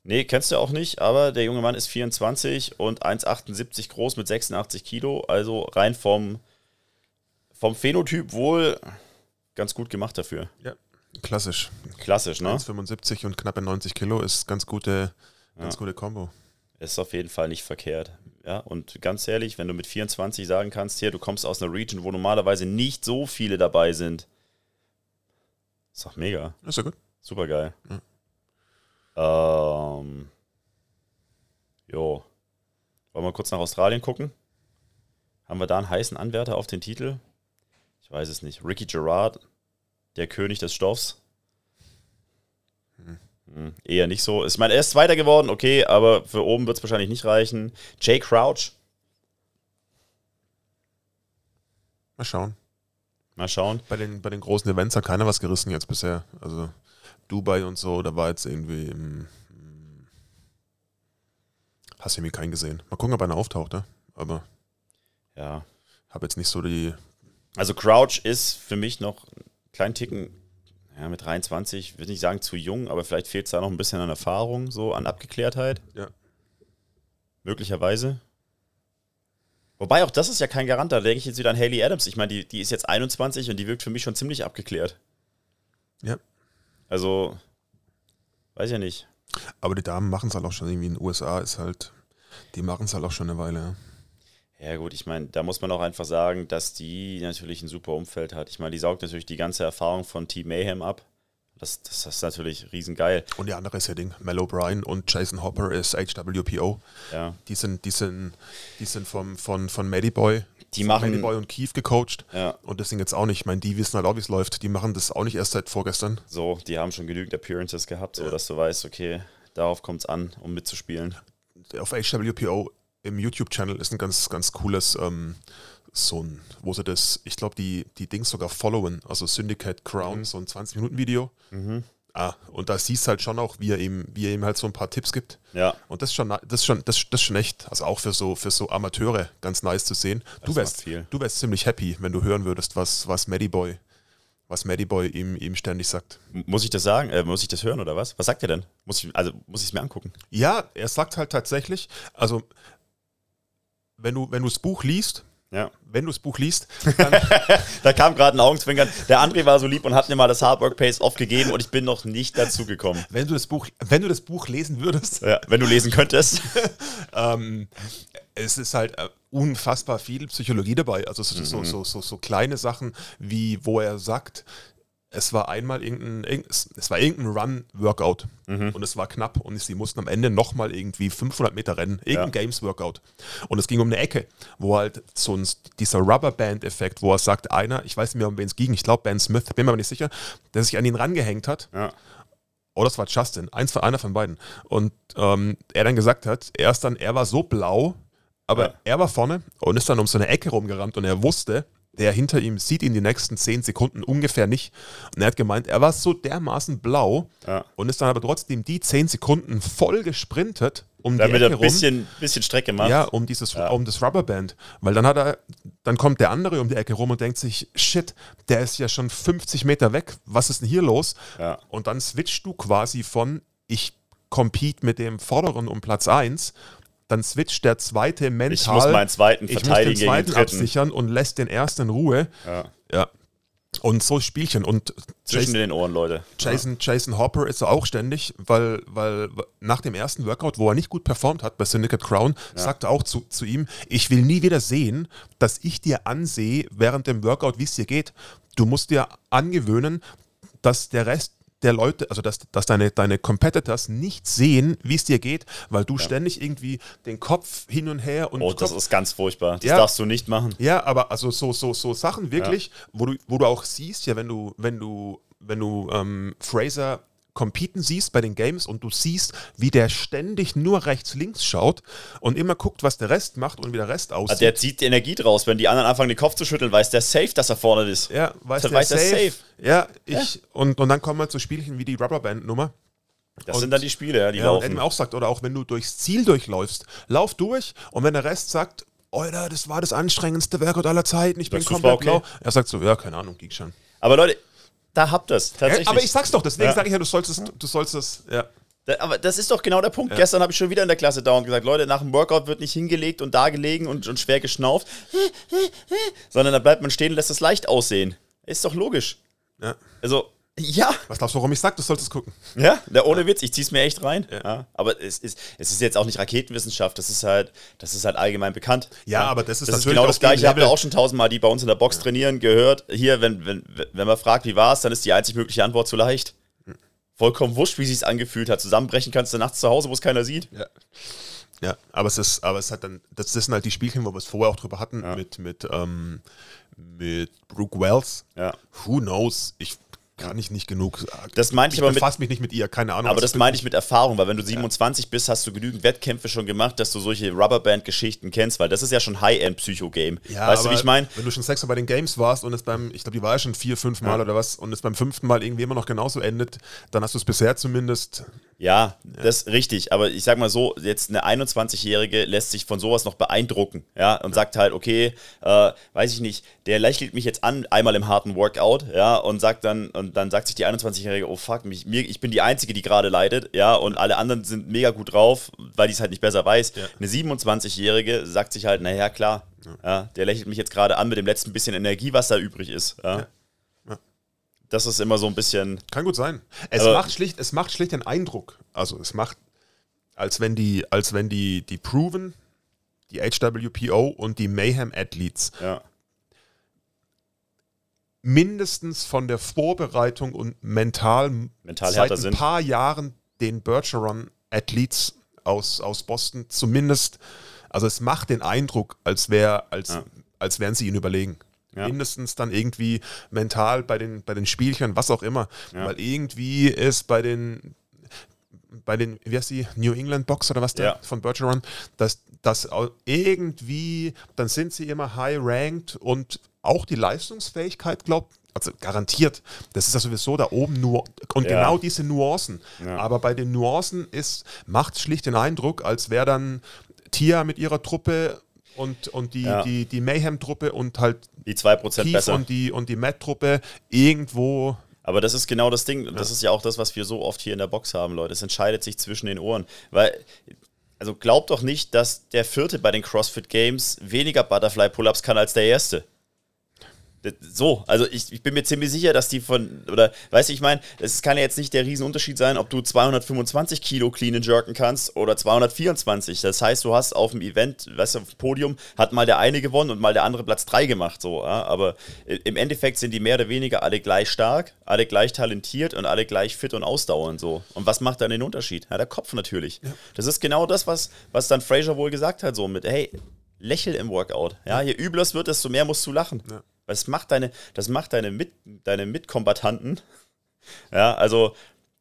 Nee, kennst du auch nicht, aber der junge Mann ist 24 und 1,78 groß mit 86 Kilo. Also rein vom, vom Phänotyp wohl ganz gut gemacht dafür. Ja, klassisch. Klassisch, ne? 1,75 und knappe 90 Kilo ist ganz gute, ganz Ja. gute Kombo. Ist auf jeden Fall nicht verkehrt. Ja, und ganz ehrlich, wenn du mit 24 sagen kannst, hier, du kommst aus einer Region, wo normalerweise nicht so viele dabei sind, ist doch mega. Ist ja gut. Super geil. Ja. Ähm, jo. Wollen wir kurz nach Australien gucken? Haben wir da einen heißen Anwärter auf den Titel? Ich weiß es nicht. Ricky Gerard, der König des Stoffs. Hm, Eher nicht so. Ich meine, er ist Zweiter geworden, okay, aber für oben wird es wahrscheinlich nicht reichen. Jay Crouch, Mal schauen. Mal schauen. Bei den, bei den großen Events hat keiner was gerissen jetzt bisher. Also Dubai und so, da war jetzt irgendwie im, im Hast du irgendwie keinen gesehen. Mal gucken, ob einer auftaucht, ne? Aber Ja. habe jetzt nicht so die. Also Crouch ist für mich noch einen kleinen Ticken, Ja, mit 23, würde nicht sagen zu jung, aber vielleicht fehlt es da noch ein bisschen an Erfahrung, so an Abgeklärtheit. Ja. Möglicherweise. Wobei auch das ist ja kein Garant, da denke ich jetzt wieder an Haley Adams. Ich meine, die, die ist jetzt 21 und die wirkt für mich schon ziemlich abgeklärt. Ja. Also, weiß ja nicht. Aber die Damen machen es halt auch schon irgendwie in den USA, ist halt, die machen es halt auch schon eine Weile. Ja. Ja, gut, ich meine, da muss man auch einfach sagen, dass die natürlich ein super Umfeld hat. Ich meine, die saugt natürlich die ganze Erfahrung von Team Mayhem ab. Das, das, das ist natürlich riesengeil. Und die andere ist ja Ding, Mel O'Brien und Jason Hopper ist HWPO. Ja. Die sind, die sind, die sind vom, von, von Maddie Die machen- Maddie und Keith gecoacht. Ja. Und das Ding jetzt auch nicht. Ich meine, die wissen halt auch, wie es läuft. Die machen das auch nicht erst seit vorgestern. So, die haben schon genügend Appearances gehabt, so dass du weißt, okay, darauf kommt es an, um mitzuspielen. Auf HWPO im YouTube-Channel ist ein ganz, ganz cooles, ähm, so ein, wo sie das, ich glaube, die, die Dings sogar followen, also Syndicate Crown, so ein 20-Minuten-Video. Ah, und da siehst du halt schon auch, wie er ihm, wie er ihm halt so ein paar Tipps gibt. Ja, Und das ist schon, das ist schon, das, das ist schon echt, also auch für so, für so Amateure ganz nice zu sehen. Du Das wärst, macht viel. du wärst ziemlich happy, wenn du hören würdest, was, was Boy, was Boy ihm, ihm ständig sagt. Muss ich das sagen? Äh, muss ich das hören oder was? Was sagt er denn? Muss ich, also muss ich es mir angucken? Ja, er sagt halt tatsächlich, also wenn du, wenn du das Buch liest, Ja. wenn du das Buch liest, Da kam gerade ein Augenzwinkern. Der André war so lieb und hat mir mal das Hard Work Pace aufgegeben und ich bin noch nicht dazu gekommen. wenn du das Buch, wenn du das Buch lesen würdest, Ja, wenn du lesen könntest. ähm, es ist halt äh, unfassbar viel Psychologie dabei. Also so, so, so, so, so kleine Sachen, wie wo er sagt, es war einmal irgendein, irgend- es war irgendein Run-Workout und es war knapp und sie mussten am Ende nochmal irgendwie 500 Meter rennen, irgendein Games-Workout. Und es ging um eine Ecke, wo halt so ein, dieser Rubberband-Effekt, wo er sagt, einer, ich weiß nicht mehr, um wen es ging, ich glaube Ben Smith, bin mir aber nicht sicher, der sich an ihn rangehängt hat Ja. Oh, das war Justin, eins von einer von beiden. Und ähm, er dann gesagt hat, er ist dann, er war so blau, aber Ja. er war vorne und ist dann um so eine Ecke rumgerannt und er wusste, der hinter ihm sieht ihn die nächsten zehn Sekunden ungefähr nicht. Und er hat gemeint, er war so dermaßen blau Ja. und ist dann aber trotzdem die zehn Sekunden voll gesprintet um Damit die er Ecke ein rum. bisschen, bisschen Strecke macht. Ja, um dieses, um das Rubberband. Weil dann hat er, dann kommt der andere um die Ecke rum und denkt sich, shit, der ist ja schon 50 Meter weg. Was ist denn hier los? Ja. Und dann switchst du quasi von, ich compete mit dem Vorderen um Platz 1, dann switcht der zweite mental. Ich muss meinen zweiten ich muss den verteidigen gegen den zweiten absichern und lässt den ersten in Ruhe. Ja. Ja. Und so Spielchen. Und Zwischen Jason, den Ohren, Leute. Jason, Jason Hopper ist auch ständig, weil, weil nach dem ersten Workout, wo er nicht gut performt hat bei Syndicate Crown, sagt er auch zu, zu ihm, ich will nie wieder sehen, dass ich dir ansehe während dem Workout, wie es dir geht. Du musst dir angewöhnen, dass der Rest der Leute, also dass, dass deine, deine Competitors nicht sehen, wie es dir geht, weil du ständig irgendwie den Kopf hin und her und Oh, das Kopf, ist ganz furchtbar. Das Ja. darfst du nicht machen. ja, aber also so, so, so Sachen wirklich, wo, du, wo du auch siehst, ja, wenn du, wenn du, wenn du ähm, Fraser competen siehst bei den Games und du siehst, wie der ständig nur rechts, links schaut und immer guckt, was der Rest macht und wie der Rest aussieht. Also der zieht die Energie draus. Wenn die anderen anfangen, den Kopf zu schütteln, weiß der safe, dass er vorne ist. ja, weiß der weiß er safe. safe. Ja, ich, Und, und dann kommen halt so Spielchen wie die Rubberband-Nummer. Das Und- sind dann die Spiele, ja, die Ja, und laufen. Edmund auch sagt, oder auch wenn du durchs Ziel durchläufst, lauf durch und wenn der Rest sagt, Alter, das war das anstrengendste Workout aller Zeiten, ich bin komplett okay? blau. Er sagt so, ja, keine Ahnung, ging schon. Aber Leute, da habt ihr es tatsächlich. Ja, aber ich sag's doch, deswegen Ja. sage ich ja, du sollst es, du sollst es, ja. Aber das ist doch genau der Punkt. Gestern habe ich schon wieder in der Klasse dauernd gesagt, Leute, nach dem Workout wird nicht hingelegt und da gelegen und, und schwer geschnauft, sondern da bleibt man stehen und lässt es leicht aussehen. Ist doch logisch. ja. Also, ja, Was glaubst du, warum ich sag, du sollst es gucken? ja, der ohne Witz, ich zieh's mir echt rein. Ja. aber es ist, es ist jetzt auch nicht Raketenwissenschaft, das ist halt, das ist halt allgemein bekannt. Ja, aber das ist das ist genau das gleiche. Ich habe ja auch schon tausendmal die bei uns in der Box trainieren gehört. Hier, wenn, wenn, wenn man fragt, wie war's, dann ist die einzig mögliche Antwort zu leicht. Vollkommen wurscht, wie sich's angefühlt hat. Zusammenbrechen kannst du nachts zu Hause, wo es keiner sieht. Ja. Ja, aber es ist, aber es hat dann, das, das sind halt die Spielchen, wo wir es vorher auch drüber hatten, mit, mit, ähm, mit Brooke Wells. Ja. Who knows? Ich kann ich nicht genug. Das meinte ich aber mit- mich nicht mit ihr, keine Ahnung. Aber das bin meine ich mit Erfahrung, weil wenn du 27 bist, hast du genügend Wettkämpfe schon gemacht, dass du solche Rubberband-Geschichten kennst, weil das ist ja schon High-End-Psycho-Game. Ja, weißt du, wie ich meine? Wenn du schon sechsmal bei den Games warst und es beim, ich glaube, die war ja schon vier, fünf Mal oder was, und es beim fünften Mal irgendwie immer noch genauso endet, dann hast du es bisher zumindest Ja, das ist richtig. Aber ich sag mal so, jetzt eine 21-Jährige lässt sich von sowas noch beeindrucken, ja, und sagt halt, okay, äh, weiß ich nicht, der lächelt mich jetzt an, einmal im harten Workout, ja, und sagt dann, und dann sagt sich die 21-Jährige, oh fuck, mich, mir, ich bin die Einzige, die gerade leidet, ja, und alle anderen sind mega gut drauf, weil die es halt nicht besser weiß. Ja. Eine 27-Jährige sagt sich halt, naja, klar, ja. der lächelt mich jetzt gerade an mit dem letzten bisschen Energie, was da übrig ist. Ja. Ja. Ja. Das ist immer so ein bisschen. Kann gut sein. Es macht schlicht, es macht schlicht den Eindruck. Also es macht, als wenn die, als wenn die, die Proven, die HWPO und die Mayhem Athletes Ja. mindestens von der Vorbereitung und mental, Mental seit ein sind. paar Jahren den Bergeron Athletes aus, aus Boston zumindest, also es macht den Eindruck, als, wär, als, Ja. als wären sie ihnen überlegen. Ja. Mindestens dann irgendwie mental bei den, bei den Spielchen, was auch immer. Ja. Weil irgendwie ist bei den, bei den, wie heißt die, New England Box oder was da Ja. von Bergeron, dass das irgendwie, dann sind sie immer high ranked und auch die Leistungsfähigkeit, glaubt, also garantiert, das ist ja sowieso da oben nur und Ja. genau diese Nuancen. Ja. Aber bei den Nuancen ist, macht schlicht den Eindruck, als wäre dann Tia mit ihrer Truppe und, und die, Ja. die, die Mayhem-Truppe und halt Die 2% Keith besser. und die, und die Matt-Truppe irgendwo Aber das ist genau das Ding. Das ist ja auch das, was wir so oft hier in der Box haben, Leute. Es entscheidet sich zwischen den Ohren. Weil, also glaubt doch nicht, dass der Vierte bei den CrossFit Games weniger Butterfly Pull-Ups kann als der Erste. So, also ich, ich bin mir ziemlich sicher, dass die von, oder weißt du, ich meine, es kann ja jetzt nicht der Riesenunterschied sein, ob du 225 Kilo clean and jerken kannst oder 224. Das heißt, du hast auf dem Event, weißt du, auf dem Podium hat mal der eine gewonnen und mal der andere Platz 3 gemacht, so, ja? aber i- im Endeffekt sind die mehr oder weniger alle gleich stark, alle gleich talentiert und alle gleich fit und ausdauernd, so. Und was macht dann den Unterschied? Ja, der Kopf natürlich. Das ist genau das, was, was dann Fraser wohl gesagt hat, so mit, hey, lächel im Workout. Ja, je übler es wird, desto mehr musst du lachen. Ja. Weil das macht deine, das macht deine, Mit, deine Mitkombattanten, ja, also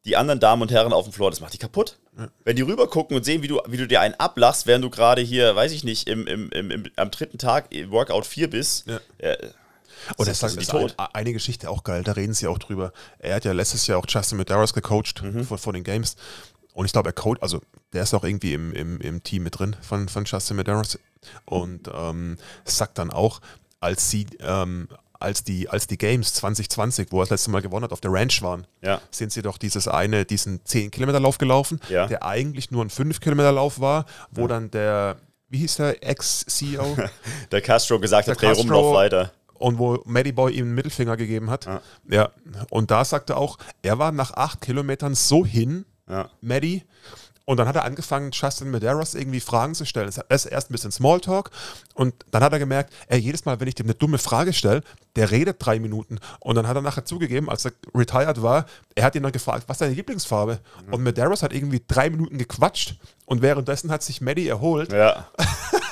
die anderen Damen und Herren auf dem Floor, das macht die kaputt. Wenn die rüber gucken und sehen, wie du, wie du dir einen ablachst, während du gerade hier, weiß ich nicht, im, im, im, am dritten Tag im Workout 4 bist, Ja. äh, Und Sind- das sind ist ein, eine Geschichte auch geil, da reden sie auch drüber. Er hat ja letztes Jahr auch Justin Medeiros gecoacht Mhm. vor, vor den Games. Und ich glaube, er coacht, also der ist auch irgendwie im, im, im Team mit drin von, von Justin Medeiros. Und ähm, sagt dann auch, als sie, ähm, als die, als die Games 2020, wo er das letzte Mal gewonnen hat, auf der Ranch waren, ja, sind sie doch dieses eine, diesen 10-Kilometer-Lauf gelaufen, Ja. der eigentlich nur ein 5-Kilometer-Lauf war, wo dann der, wie hieß der, Ex-CEO? der Castro gesagt Der hat, dreh rum, lauf weiter. und wo Matty Boy ihm einen Mittelfinger gegeben hat. Ja. Ja. Und da sagte er auch, er war nach acht Kilometern so hin, Ja. Maddie. Und dann hat er angefangen, Justin Medeiros irgendwie Fragen zu stellen. Es ist erst ein bisschen Smalltalk und dann hat er gemerkt, ey, jedes Mal, wenn ich dem eine dumme Frage stelle, der redet drei Minuten. Und dann hat er nachher zugegeben, als er retired war, er hat ihn dann gefragt, was ist deine Lieblingsfarbe? Und Medeiros hat irgendwie drei Minuten gequatscht und währenddessen hat sich Maddie erholt, Ja.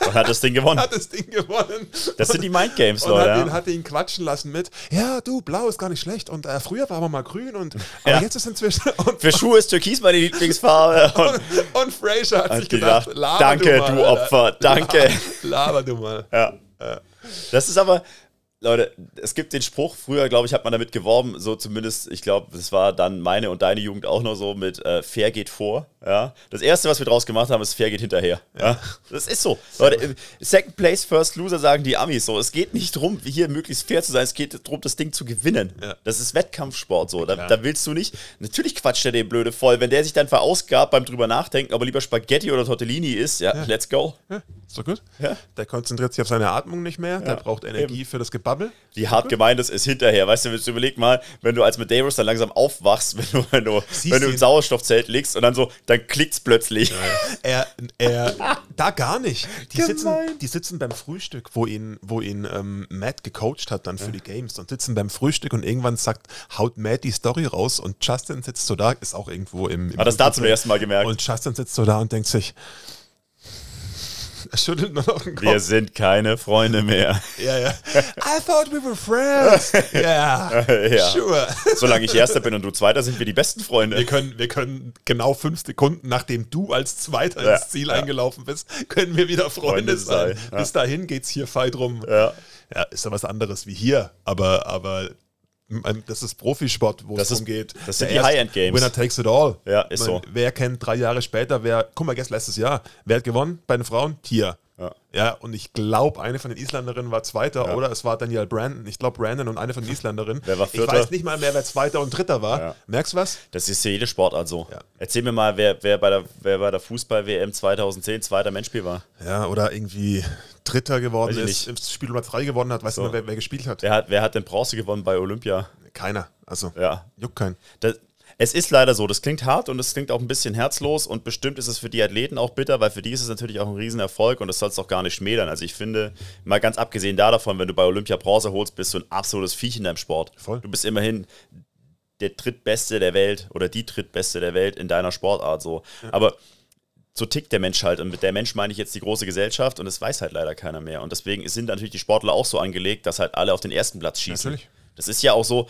Und hat das Ding gewonnen. hat das Ding gewonnen. Das sind die Mindgames, Und Leute. hat ihn, Ja. hat ihn quatschen lassen mit, ja, du, blau ist gar nicht schlecht und äh, früher war man mal grün und aber Ja. jetzt ist inzwischen und, Für Schuhe ist Türkis meine Lieblingsfarbe. Und und Fraser hat hat sich gedacht, gedacht, laber danke, du, mal, du. Opfer, danke. Laber du mal. Ja. Das ist aber, Leute, es gibt den Spruch, früher, glaube ich, hat man damit geworben, so zumindest, ich glaube, das war dann meine und deine Jugend auch noch so mit äh, Fair geht vor. Ja. Das erste, was wir draus gemacht haben, ist Fair geht hinterher. Ja. Das ist so. Leute, Second Place, First Loser sagen die Amis so. Es geht nicht darum, hier möglichst fair zu sein, es geht darum, das Ding zu gewinnen. Ja. Das ist Wettkampfsport so. Da, da willst du nicht, natürlich quatscht er den blöde voll. Wenn der sich dann verausgabt beim drüber nachdenken, aber lieber Spaghetti oder Tortellini isst, ja, let's go. Ja, ist doch gut. Ja. Der konzentriert sich auf seine Atmung nicht mehr, der braucht Energie für das Gebabbel. Wie hart gemeint es ist hinterher. Weißt du, wenn du überleg mal, wenn du als Medeiros dann langsam aufwachst, wenn du, wenn du, Siehst wenn du im Sauerstoffzelt liegst und dann so, dann klickt's plötzlich. Er, er, da gar nicht. Die sitzen, die sitzen beim Frühstück, wo ihn, wo ihn ähm, Matt gecoacht hat dann für die Games und sitzen beim Frühstück und irgendwann sagt, haut Matt die Story raus und Justin sitzt so da, ist auch irgendwo im, im Hat das da zum ersten Mal gemerkt. Und Justin sitzt so da und denkt sich, er schüttelt nur noch den Kopf. Wir sind keine Freunde mehr. Ja, ja. I thought we were friends. Ja, Ja. sure. Solange ich Erster bin und du Zweiter, sind wir die besten Freunde. Wir können, wir können genau fünf Sekunden, nachdem du als Zweiter Ja, ins Ziel ja. eingelaufen bist, können wir wieder Freunde, Freunde sein. sein, ja. Bis dahin geht es hier fei drum. Ja. Ja, ist ja was anderes wie hier, aber, aber das ist Profisport, wo Das es ist- darum geht. das sind die High-End-Games. Winner takes it all. Ja, ist Ich meine, so. Wer kennt drei Jahre später, wer, guck mal, gestern letztes Jahr, wer hat gewonnen bei den Frauen? Tia. Ja. Ja, und ich glaube, eine von den Isländerinnen war Zweiter Ja. oder es war Danielle Brandon. Ich glaube, Brandon und eine von den Isländerinnen. Wer war ich Vierter? weiß nicht mal mehr, wer Zweiter und Dritter war. Ja. Merkst du was? Das ist ja jede Sportart so. Ja. Erzähl mir mal, wer, wer bei der, wer bei der Fußball-WM 2010 zweiter Menschspiel war. Ja, oder irgendwie Dritter geworden Weiß ist, nicht. im Spiel Nummer drei gewonnen hat. Weißt So. du, wer, wer gespielt hat? Wer hat, wer hat denn Bronze gewonnen bei Olympia? Keiner. Also, Ja. juckt keinen. Das, es ist leider so, das klingt hart und es klingt auch ein bisschen herzlos und bestimmt ist es für die Athleten auch bitter, weil für die ist es natürlich auch ein Riesenerfolg und das soll es auch gar nicht schmälern. Also ich finde, mal ganz abgesehen da davon, wenn du bei Olympia Bronze holst, bist du ein absolutes Viech in deinem Sport. Voll. Du bist immerhin der drittbeste der Welt oder die drittbeste der Welt in deiner Sportart so. Aber so tickt der Mensch halt. Und mit der Mensch meine ich jetzt die große Gesellschaft und das weiß halt leider keiner mehr. Und deswegen sind natürlich die Sportler auch so angelegt, dass halt alle auf den ersten Platz schießen. Natürlich. Das ist ja auch so,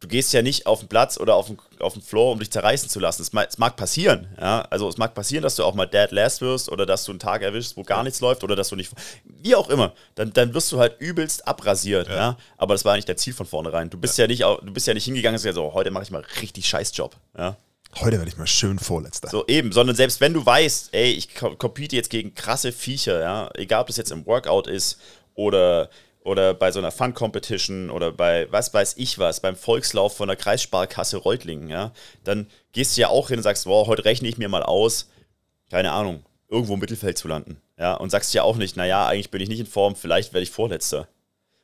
du gehst ja nicht auf den Platz oder auf den, auf den Floor, um dich zerreißen zu lassen. Es mag, es mag passieren, ja. Also es mag passieren, dass du auch mal dead last wirst oder dass du einen Tag erwischst, wo gar nichts läuft oder dass du nicht. Wie auch immer. Dann, dann wirst du halt übelst abrasiert, ja. Aber das war ja nicht dein Ziel von vornherein. Du bist ja, nicht, au- du bist ja nicht hingegangen und gesagt, so, heute mache ich mal richtig Scheißjob. Ja. Heute werde ich mal schön Vorletzter. So eben, sondern selbst wenn du weißt, ey, ich co- compete jetzt gegen krasse Viecher, ja, egal ob das jetzt im Workout ist oder, oder bei so einer Fun-Competition oder bei was weiß ich was, beim Volkslauf von der Kreissparkasse Reutlingen, ja, dann gehst du ja auch hin und sagst, wow, heute rechne ich mir mal aus, keine Ahnung, irgendwo im Mittelfeld zu landen, ja, und sagst ja auch nicht, naja, eigentlich bin ich nicht in Form, vielleicht werde ich Vorletzter.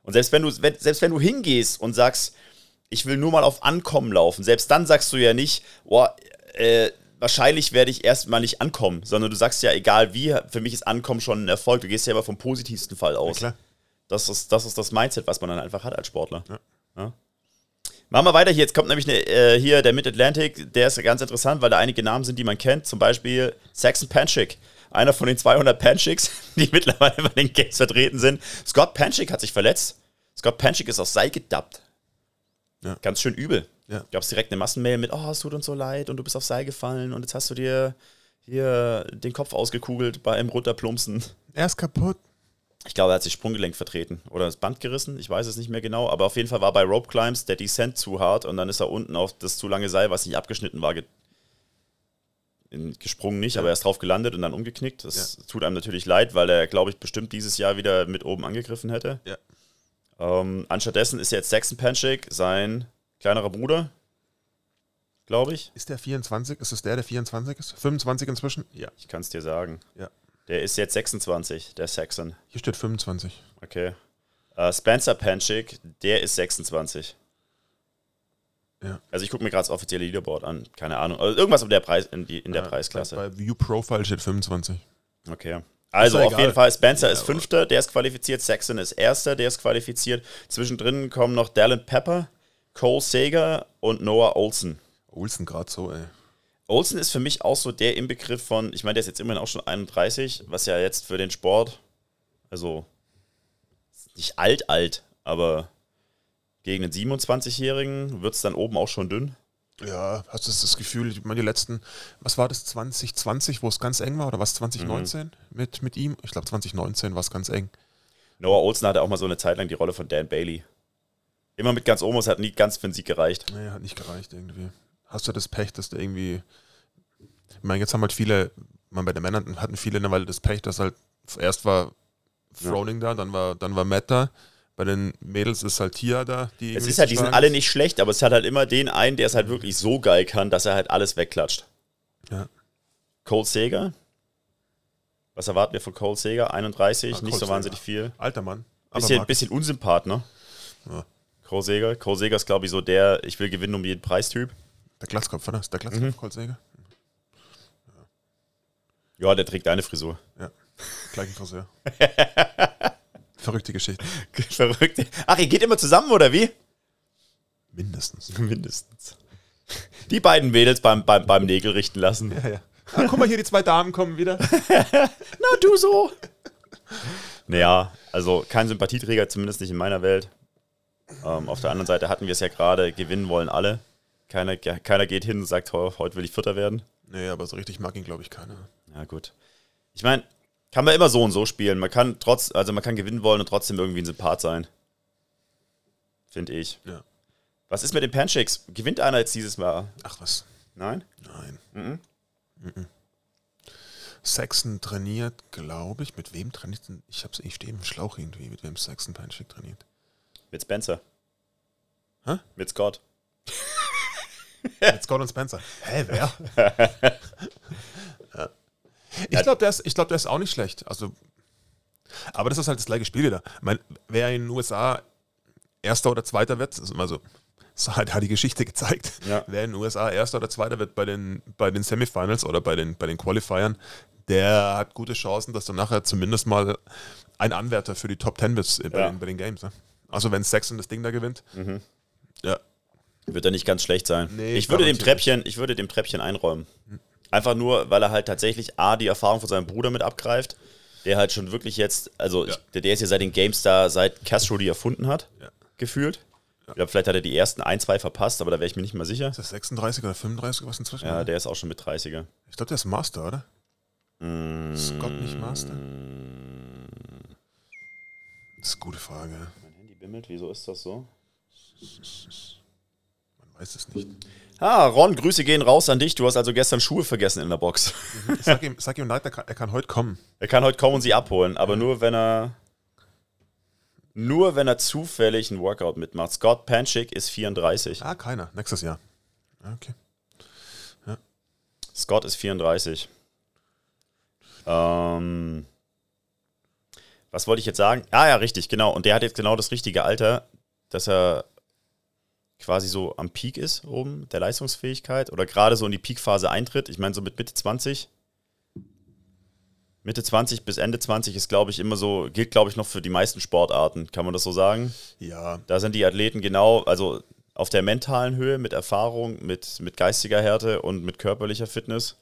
Und selbst wenn du, wenn, selbst wenn du hingehst und sagst, ich will nur mal auf Ankommen laufen, selbst dann sagst du ja nicht, boah, äh, wahrscheinlich werde ich erstmal nicht ankommen, sondern du sagst ja, egal wie, für mich ist Ankommen schon ein Erfolg. Du gehst ja immer vom positivsten Fall aus. klar. Das ist, das ist das Mindset, was man dann einfach hat als Sportler. Ja. Machen wir weiter hier. Jetzt kommt nämlich eine, äh, hier der Mid-Atlantic. Der ist ganz interessant, weil da einige Namen sind, die man kennt. Zum Beispiel Saxon Panchik. Einer von den 200 Panchiks, die mittlerweile bei den Games vertreten sind. Scott Panchik hat sich verletzt. Scott Panchik ist aus Seil gedappt. Ja. Ganz schön übel. Ja. Gab es direkt eine Massenmail mit, oh, es tut uns so leid und du bist auf Seil gefallen und jetzt hast du dir hier den Kopf ausgekugelt beim Runterplumpsen. Er ist kaputt. Ich glaube, er hat sich Sprunggelenk vertreten oder das Band gerissen. Ich weiß es nicht mehr genau. Aber auf jeden Fall war bei Rope Climbs der Descent zu hart und dann ist er unten auf das zu lange Seil, was nicht abgeschnitten war, ge in, gesprungen nicht, aber er ist drauf gelandet und dann umgeknickt. Das tut einem natürlich leid, weil er, glaube ich, bestimmt dieses Jahr wieder mit oben angegriffen hätte. Ja. Ähm, anstattdessen ist jetzt Saxon Panchik sein kleinerer Bruder, glaube ich. Ist der 24? Ist es der, der 24 ist? 25 inzwischen? Ja. Ich kann es dir sagen. Ja. Der ist jetzt 26, der Saxon. Hier steht 25. Okay. Äh, Spencer Panchik, der ist 26. Ja. Also ich gucke mir gerade das offizielle Leaderboard an. Keine Ahnung. Also irgendwas in der, Preis, in, die, in der Ja, Preisklasse. Bei, bei View Profile steht 25. Okay. Also auf egal. jeden Fall, Spencer Ja, ist Fünfter, der ist qualifiziert. Saxon ist Erster, der ist qualifiziert. Zwischendrin kommen noch Dallin Pepper, Cole Sager und Noah Olsen. Olsen gerade so, ey. Olsen ist für mich auch so der Inbegriff von, ich meine, der ist jetzt immerhin auch schon 31, was ja jetzt für den Sport, also nicht alt, alt, aber gegen den 27-Jährigen wird es dann oben auch schon dünn. Ja, hast du das Gefühl, ich meine, die letzten, was war das, 2020, wo es ganz eng war, oder was, 2019 Mhm. mit, mit ihm? Ich glaube, 2019 war es ganz eng. Noah Olsen hatte auch mal so eine Zeit lang die Rolle von Dan Bailey. Immer mit ganz oben, es hat nie ganz für den Sieg gereicht. Nee, hat nicht gereicht irgendwie. Hast du das Pech, dass du irgendwie, ich meine, jetzt haben halt viele, man bei den Männern hatten viele eine Weile das Pech, dass halt erst war Froning da, dann war, dann war Matt da. Bei den Mädels ist halt Tia da, die Es ist halt, die sind alle nicht schlecht, aber es hat halt immer den einen, der es halt wirklich so geil kann, dass er halt alles wegklatscht. Ja. Cole Sager. Was erwarten wir von Cole Sager? 31, Ah, nicht Cole so wahnsinnig viel. Alter Mann. Bisschen, bisschen unsympath, ne? Ja. Cole Sager. Cole Sager ist, glaube ich, so der, ich will gewinnen um jeden Preistyp. Der Glatzkopf, oder? Ist der Glatzkopf, Mhm. Kolsäger? Ja, der trägt eine Frisur. Ja. Gleichen Friseur. Verrückte Geschichte. Verrückt. Ach, ihr geht immer zusammen, oder wie? Mindestens. Mindestens. Die beiden Mädels beim, beim, beim Nägel richten lassen. Ja, ja. Ah, guck mal, hier die zwei Damen kommen wieder. Na, du so. Naja, also kein Sympathieträger, zumindest nicht in meiner Welt. Ähm, auf der anderen Seite hatten wir es ja gerade, gewinnen wollen alle. Keiner, keiner geht hin und sagt, "Oh, heute will ich Vierter werden. Nee, aber so richtig mag ihn, glaube ich, keiner. Ja, gut. Ich meine, kann man immer so und so spielen. Man kann trotz, also man kann gewinnen wollen und trotzdem irgendwie ein Sympath sein. Finde ich. Ja. Was ist mit den Panchicks? Gewinnt einer jetzt dieses Mal? Ach was. Nein? Nein. Mhm. Mhm. Saxon trainiert, glaube ich. Mit wem trainiert denn? Ich habe es ich stehe im Schlauch irgendwie, mit wem Saxon Panchik trainiert. Mit Spencer. Hä? Mit Scott. Mit Scott und Spencer. Hä, wer? Ich glaube, der, ist- ich glaub, der ist auch nicht schlecht. Also, aber das ist halt das gleiche Spiel wieder. Ich meine, wer in den USA Erster oder Zweiter wird, das ist immer so, so hat, hat die Geschichte gezeigt. Ja. Wer in den USA Erster oder Zweiter wird bei den, bei den Semifinals oder bei den, bei den Qualifiern, der hat gute Chancen, dass du nachher zumindest mal ein Anwärter für die Top Ten bist bei, Ja. den, bei den Games. Ne? Also wenn Saxon das Ding da gewinnt, ja, Wird er nicht ganz schlecht sein. Nee, ich würde dem Treppchen, ich würde dem Treppchen einräumen. Einfach nur, weil er halt tatsächlich A, die Erfahrung von seinem Bruder mit abgreift, der halt schon wirklich jetzt, also Ja. ich, der, der ist ja seit den Games da, seit Castro die erfunden hat, Ja. gefühlt. Ich glaube, vielleicht hat er die ersten ein, zwei verpasst, aber da wäre ich mir nicht mal sicher. ist das 36 oder 35 was inzwischen? Ja, der ist auch schon mit 30er. Ich glaube, der ist Master, oder? Scott nicht Master? Das ist eine gute Frage. Mein Handy bimmelt, wieso ist das so? Man weiß es nicht. Ah, Ron, Grüße gehen raus an dich. Du hast also gestern Schuhe vergessen in der Box. Ich sag ihm, sag ihm leid, er kann, er kann heute kommen. Er kann heute kommen und sie abholen, aber nur wenn er nur wenn er zufällig einen Workout mitmacht. Scott Panchik ist 34. Ah, keiner. Nächstes Jahr. Ah, Okay. Scott ist 34. Ähm, was wollte ich jetzt sagen? Ah ja, richtig, genau. Und der hat jetzt genau das richtige Alter, dass er quasi so am Peak ist oben der Leistungsfähigkeit oder gerade so in die Peakphase eintritt. Ich meine so mit Mitte 20. Mitte 20 bis Ende 20 ist, glaube ich, immer so, gilt, glaube ich, noch für die meisten Sportarten. Kann man das so sagen? Ja, Da sind die Athleten genau, also auf der mentalen Höhe, mit Erfahrung, mit, mit geistiger Härte und mit körperlicher Fitness.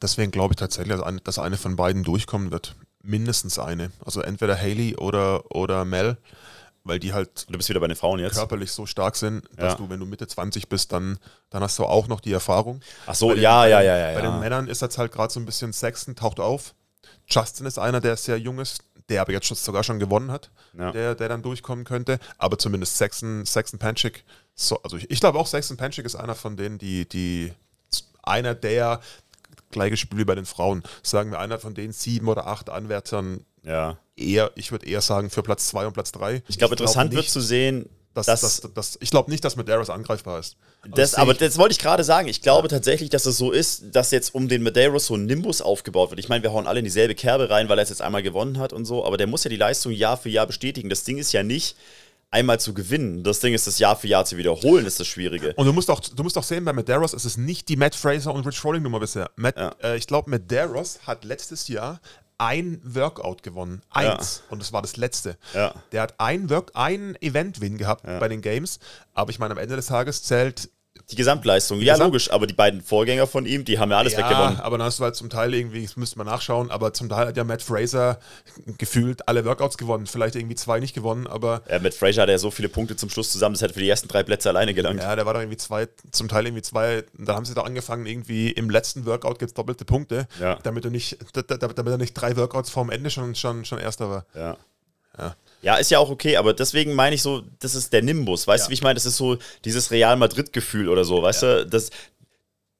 deswegen glaube ich tatsächlich, dass eine, von beiden durchkommen wird. Mindestens eine. Also entweder Haley oder, oder Mel, weil die halt Du bist wieder bei den Frauen jetzt. körperlich so stark sind, dass Ja. du, wenn du Mitte 20 bist, dann, dann hast du auch noch die Erfahrung. Ach so, den- ja, ja, den- ja, ja. Bei den ja. Männern ist das halt gerade so ein bisschen Sexton, taucht auf. Justin ist einer, der sehr jung ist, der aber jetzt schon, sogar schon gewonnen hat, Ja. der, der dann durchkommen könnte. Aber zumindest Sexton, Sexton Panchik, so, also ich, ich glaube auch, Sexton Panchik ist einer von denen, die, die einer der, gleiche Spiel wie bei den Frauen, sagen wir einer von den sieben oder acht Anwärtern ja. Eher, ich würde eher sagen, für Platz zwei und Platz drei. Ich glaube, interessant wird nicht, zu sehen, dass, dass, dass, dass, ich glaube nicht, dass Medeiros angreifbar ist. Also das, aber das wollte ich gerade sagen. Ich glaube tatsächlich, dass es so ist, dass jetzt um den Medeiros so ein Nimbus aufgebaut wird. Ich meine, wir hauen alle in dieselbe Kerbe rein, weil er es jetzt einmal gewonnen hat und so, aber der muss ja die Leistung Jahr für Jahr bestätigen. Das Ding ist ja nicht einmal zu gewinnen. Das Ding ist, das Jahr für Jahr zu wiederholen, ist das Schwierige. Und du musst auch, du musst auch sehen, bei Medeiros ist es nicht die Matt Fraser und Rich Rolling Nummer bisher. Matt, Ja. äh, ich glaube, Medeiros hat letztes Jahr ein Workout gewonnen. Eins. Und das war das letzte. Ja. Der hat ein, Work, ein Event-Win gehabt bei den Games. Aber ich meine, am Ende des Tages zählt Die Gesamtleistung, ja, Gesamt- logisch, aber die beiden Vorgänger von ihm, die haben ja alles weggewonnen. aber dann hast du halt zum Teil irgendwie, das müsste man nachschauen, aber zum Teil hat ja Matt Fraser gefühlt alle Workouts gewonnen. Vielleicht irgendwie zwei nicht gewonnen, aber Ja, mit Fraser hat er so viele Punkte zum Schluss zusammen, das hätte für die ersten drei Plätze alleine gelangt. Ja, der war doch irgendwie zwei, zum Teil irgendwie zwei, da haben sie doch angefangen, irgendwie im letzten Workout gibt es doppelte Punkte, Ja. damit, du nicht, da- da- damit er nicht drei Workouts vorm Ende schon, schon, schon Erster war. Ja. Ja. Ja, ist ja auch okay, aber deswegen meine ich so, das ist der Nimbus. Weißt Ja. du, wie ich meine? Das ist so dieses Real Madrid-Gefühl oder so, weißt du? Das,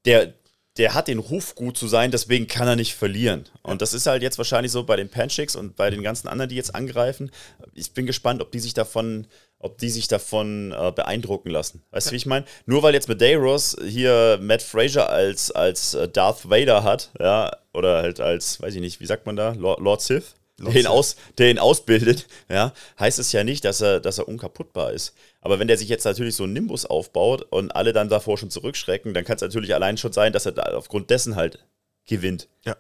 der, der hat den Ruf, gut zu sein, deswegen kann er nicht verlieren. Und das ist halt jetzt wahrscheinlich so bei den Panchicks und bei den ganzen anderen, die jetzt angreifen. Ich bin gespannt, ob die sich davon, ob die sich davon äh, beeindrucken lassen. Weißt du, wie ich meine? Nur weil jetzt Medeiros hier Matt Fraser als, als äh, Darth Vader hat, ja, oder halt als, weiß ich nicht, wie sagt man da, Lord, Lord Sith? Der ihn, aus, der ihn ausbildet, ja, heißt es ja nicht, dass er, dass er unkaputtbar ist. Aber wenn der sich jetzt natürlich so einen Nimbus aufbaut und alle dann davor schon zurückschrecken, dann kann es natürlich allein schon sein, dass er da aufgrund dessen halt gewinnt. Ja.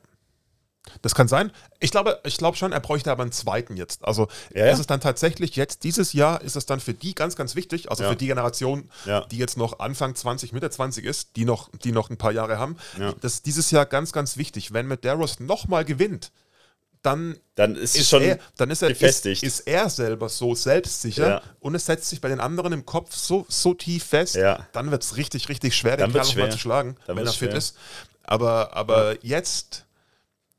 Das kann sein. Ich glaube, ich glaube schon, er bräuchte aber einen zweiten jetzt. Also Ja, ja. ist es dann tatsächlich jetzt, dieses Jahr ist es dann für die ganz, ganz wichtig, also Ja. für die Generation, die jetzt noch Anfang 20, Mitte 20 ist, die noch, die noch ein paar Jahre haben, das ist dieses Jahr ganz, ganz wichtig. Wenn Medeiros nochmal gewinnt, dann Dann ist, ist schon er, dann ist er, ist, gefestigt. ist er selber so selbstsicher Ja. und es setzt sich bei den anderen im Kopf so, so tief fest, Ja. dann wird es richtig, richtig schwer, Dann den Kerl nochmal schwer. zu schlagen, Dann wenn er wird's fit schwer. ist. Aber, aber jetzt,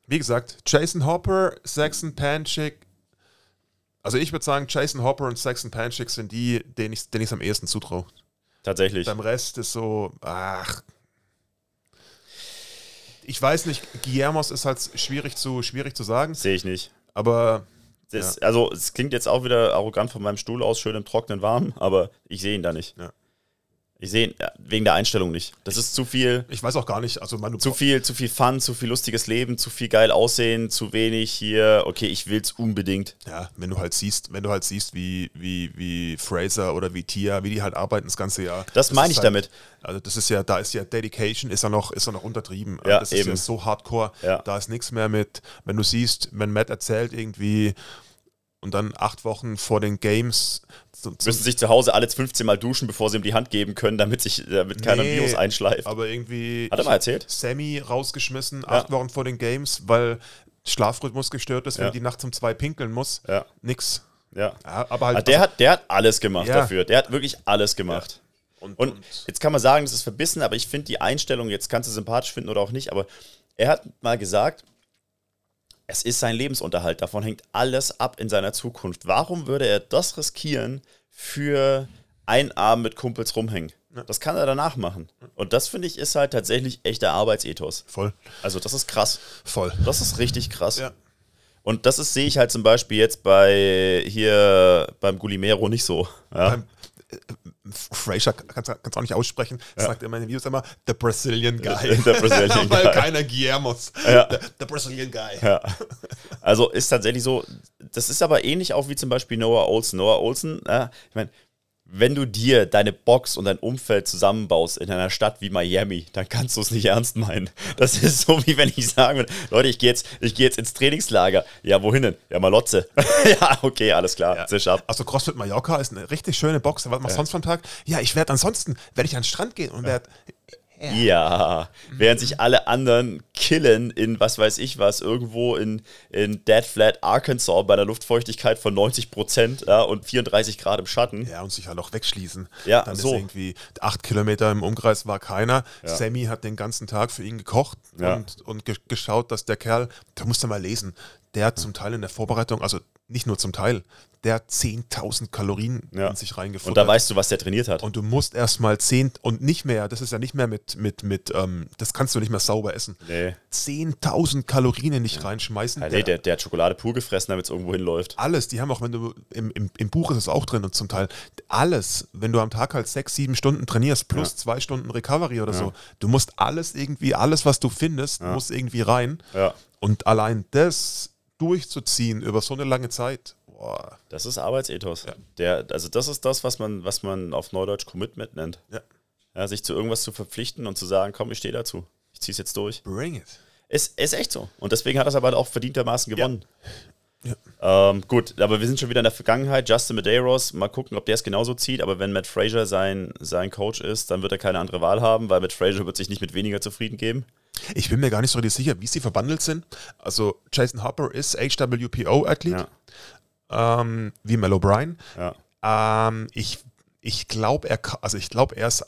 wie gesagt, Jason Hopper, Saxon Panchik, also ich würde sagen, Jason Hopper und Saxon Panchik sind die, denen ich es am ehesten zutraue. Tatsächlich. Beim Rest ist so, ach. Ich weiß nicht, Guillermos ist halt schwierig zu, schwierig zu sagen, Sehe ich nicht. aber Das, Also, es klingt jetzt auch wieder arrogant von meinem Stuhl aus, schön im Trockenen warm, aber ich sehe ihn da nicht. Ja. Ich sehe wegen der Einstellung nicht. Das ist zu viel, ich weiß auch gar nicht, also man, zu viel, zu viel Fun, zu viel lustiges Leben, zu viel geil aussehen, zu wenig hier. Okay, ich will's unbedingt. ja, wenn du halt siehst, wenn du halt siehst, wie, wie, wie Fraser oder wie Tia, wie die halt arbeiten das ganze Jahr. Das meine ist ich halt, damit. Also das ist ja, da ist ja Dedication, ist ja noch, ist ja noch untertrieben. Ja, das ist eben. ja so hardcore. Ja. Da ist nichts mehr mit, wenn du siehst, wenn Matt erzählt irgendwie und dann acht Wochen vor den Games zu, zu, Müssen sich zu Hause alle 15 Mal duschen, bevor sie ihm die Hand geben können, damit sich damit keiner Nee, Virus einschleift. aber irgendwie Hat er mal erzählt? Sammy rausgeschmissen, acht Wochen vor den Games, weil Schlafrhythmus gestört ist, wenn Ja. die nachts um zwei pinkeln muss. Ja. Nix. Ja. Ja, aber halt Ah, der, hat, der hat alles gemacht Ja. dafür. Der hat wirklich alles gemacht. und, Und jetzt kann man sagen, das ist verbissen, aber ich finde die Einstellung, jetzt kannst du sympathisch finden oder auch nicht, aber er hat mal gesagt, es ist sein Lebensunterhalt, davon hängt alles ab in seiner Zukunft. Warum würde er das riskieren für einen Abend mit Kumpels rumhängen? Das kann er danach machen. Und das finde ich ist halt tatsächlich echter Arbeitsethos. voll, Also das ist krass. voll. Das ist richtig krass. Ja. Und das ist, sehe ich halt zum Beispiel jetzt bei hier beim Gulimero nicht so. Ja. Beim, äh, Fraser kannst du auch nicht aussprechen, sagt in meinen Videos immer The Brazilian Guy. Der Brazilian Weil Guy. keiner Guillermos. Ja. The, the Brazilian Guy. Ja. Also ist tatsächlich so, das ist aber ähnlich auch wie zum Beispiel Noah Olsen. Noah Olsen, ja, ich meine, wenn du dir deine Box und dein Umfeld zusammenbaust in einer Stadt wie Miami, dann kannst du es nicht ernst meinen. Das ist so, wie wenn ich sagen würde, Leute, ich gehe jetzt, ich gehe jetzt ins Trainingslager. Ja, wohin denn? Ja, Malotze. ja, okay, alles klar. Ja. Zisch ab. Also CrossFit Mallorca ist eine richtig schöne Box. Was machst du sonst für einen Tag? Ja, ich werde ansonsten, werde ich an den Strand gehen und werde Ja, während sich alle anderen killen in was weiß ich was, irgendwo in, in Dead Flat, Arkansas bei einer Luftfeuchtigkeit von 90 Prozent ja, und 34 Grad im Schatten. ja, und sich halt auch wegschließen. Ja, Dann so. ist irgendwie acht Kilometer im Umkreis war keiner. Sammy hat den ganzen Tag für ihn gekocht Ja. und, und ge geschaut, dass der Kerl, da musst du mal lesen, der hat zum Teil in der Vorbereitung, also nicht nur zum Teil, der hat 10.000 Kalorien Ja. in sich reingefuttert. Und da weißt du, was der trainiert hat. Und du musst erstmal 10 und nicht mehr, das ist ja nicht mehr mit, mit, mit ähm, das kannst du nicht mehr sauber essen. Nee. 10.000 Kalorien in dich reinschmeißen. Ja, nee, der, der hat Schokolade pur gefressen, damit es irgendwo hinläuft. alles, die haben auch, wenn du im, im, im Buch ist es auch drin und zum Teil alles, wenn du am Tag halt sechs, sieben Stunden trainierst, plus zwei Stunden Recovery oder so, du musst alles irgendwie, alles, was du findest, muss irgendwie rein. Ja. Und allein das durchzuziehen über so eine lange Zeit, boah, Das ist Arbeitsethos. Der, also das ist das, was man, was man auf Neudeutsch Commitment nennt. ja, Ja, sich zu irgendwas zu verpflichten und zu sagen, komm, ich stehe dazu. Ich zieh's jetzt durch. bring it. Ist, ist echt so. Und deswegen hat er es aber auch verdientermaßen gewonnen. Ja. Ähm, gut, aber wir sind schon wieder in der Vergangenheit. Justin Medeiros, mal gucken, ob der es genauso zieht. Aber wenn Matt Frazier sein, sein Coach ist, dann wird er keine andere Wahl haben, weil Matt Frazier wird sich nicht mit weniger zufrieden geben. Ich bin mir gar nicht so richtig sicher, wie sie verbandelt sind. Also Jason Hopper ist HWPO-Athlet, ähm, wie Mel O'Brien. Ja. Ähm, ich ich glaube, er, also ich glaube, er ist,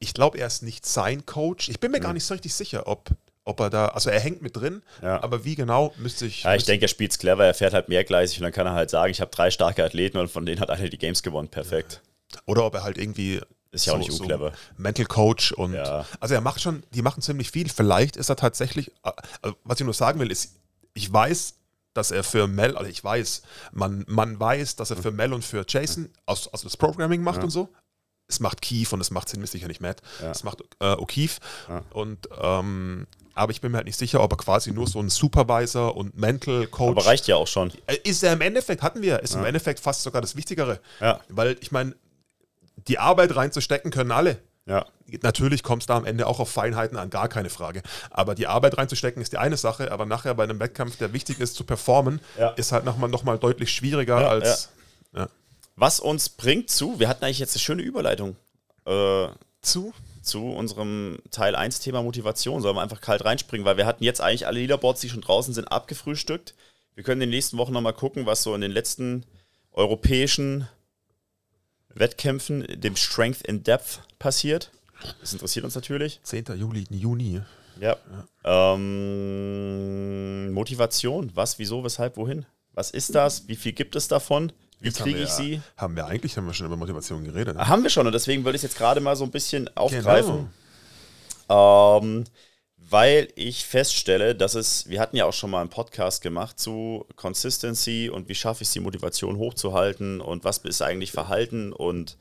ich glaube, er ist nicht sein Coach. Ich bin mir gar nicht so richtig sicher, ob, ob er da, also er hängt mit drin, Ja. aber wie genau müsste ich. Ja, ich denke, er spielt clever, er fährt halt mehrgleisig und dann kann er halt sagen, ich habe drei starke Athleten und von denen hat einer die Games gewonnen. Perfekt. Oder ob er halt irgendwie. Ist ja auch nicht unclever. Mental Coach und. Ja. Also er macht schon, die machen ziemlich viel. Vielleicht ist er tatsächlich, also was ich nur sagen will, ist, ich weiß, dass er für Mel, also ich weiß, man, man weiß, dass er für Mel und für Jason also, also das Programming macht und so. Es macht Keith und es macht ziemlich sicher nicht Matt. Es macht äh, O'Keefe. Und ähm, aber ich bin mir halt nicht sicher, ob er quasi nur so ein Supervisor und Mental Coach Aber reicht ja auch schon. äh, Ist er im Endeffekt, hatten wir, ist im Endeffekt fast sogar das Wichtigere. Ja. Weil ich meine, die Arbeit reinzustecken können alle. Ja. Natürlich kommt es da am Ende auch auf Feinheiten an, gar keine Frage. Aber die Arbeit reinzustecken ist die eine Sache, aber nachher bei einem Wettkampf, der wichtig ist zu performen, Ja. ist halt nochmal noch mal deutlich schwieriger Ja, als ja. Was uns bringt zu, wir hatten eigentlich jetzt eine schöne Überleitung äh, zu. zu unserem Teil 1 Thema Motivation. Sollen wir einfach kalt reinspringen, weil wir hatten jetzt eigentlich alle Leaderboards, die schon draußen sind, abgefrühstückt. Wir können in den nächsten Wochen nochmal gucken, was so in den letzten europäischen Wettkämpfen, dem Strength in Depth passiert. Das interessiert uns natürlich. 10. Juli, Juni. Ja. Ähm, Motivation. Was, wieso, weshalb, wohin? Was ist das? Wie viel gibt es davon? Wie kriege ich sie? Haben wir eigentlich haben wir schon über Motivation geredet. Haben wir schon und deswegen würde ich es jetzt gerade mal so ein bisschen aufgreifen. Genau. Ähm, weil ich feststelle, dass es, wir hatten ja auch schon mal einen Podcast gemacht zu Consistency und wie schaffe ich es, die Motivation hochzuhalten und was ist eigentlich Verhalten und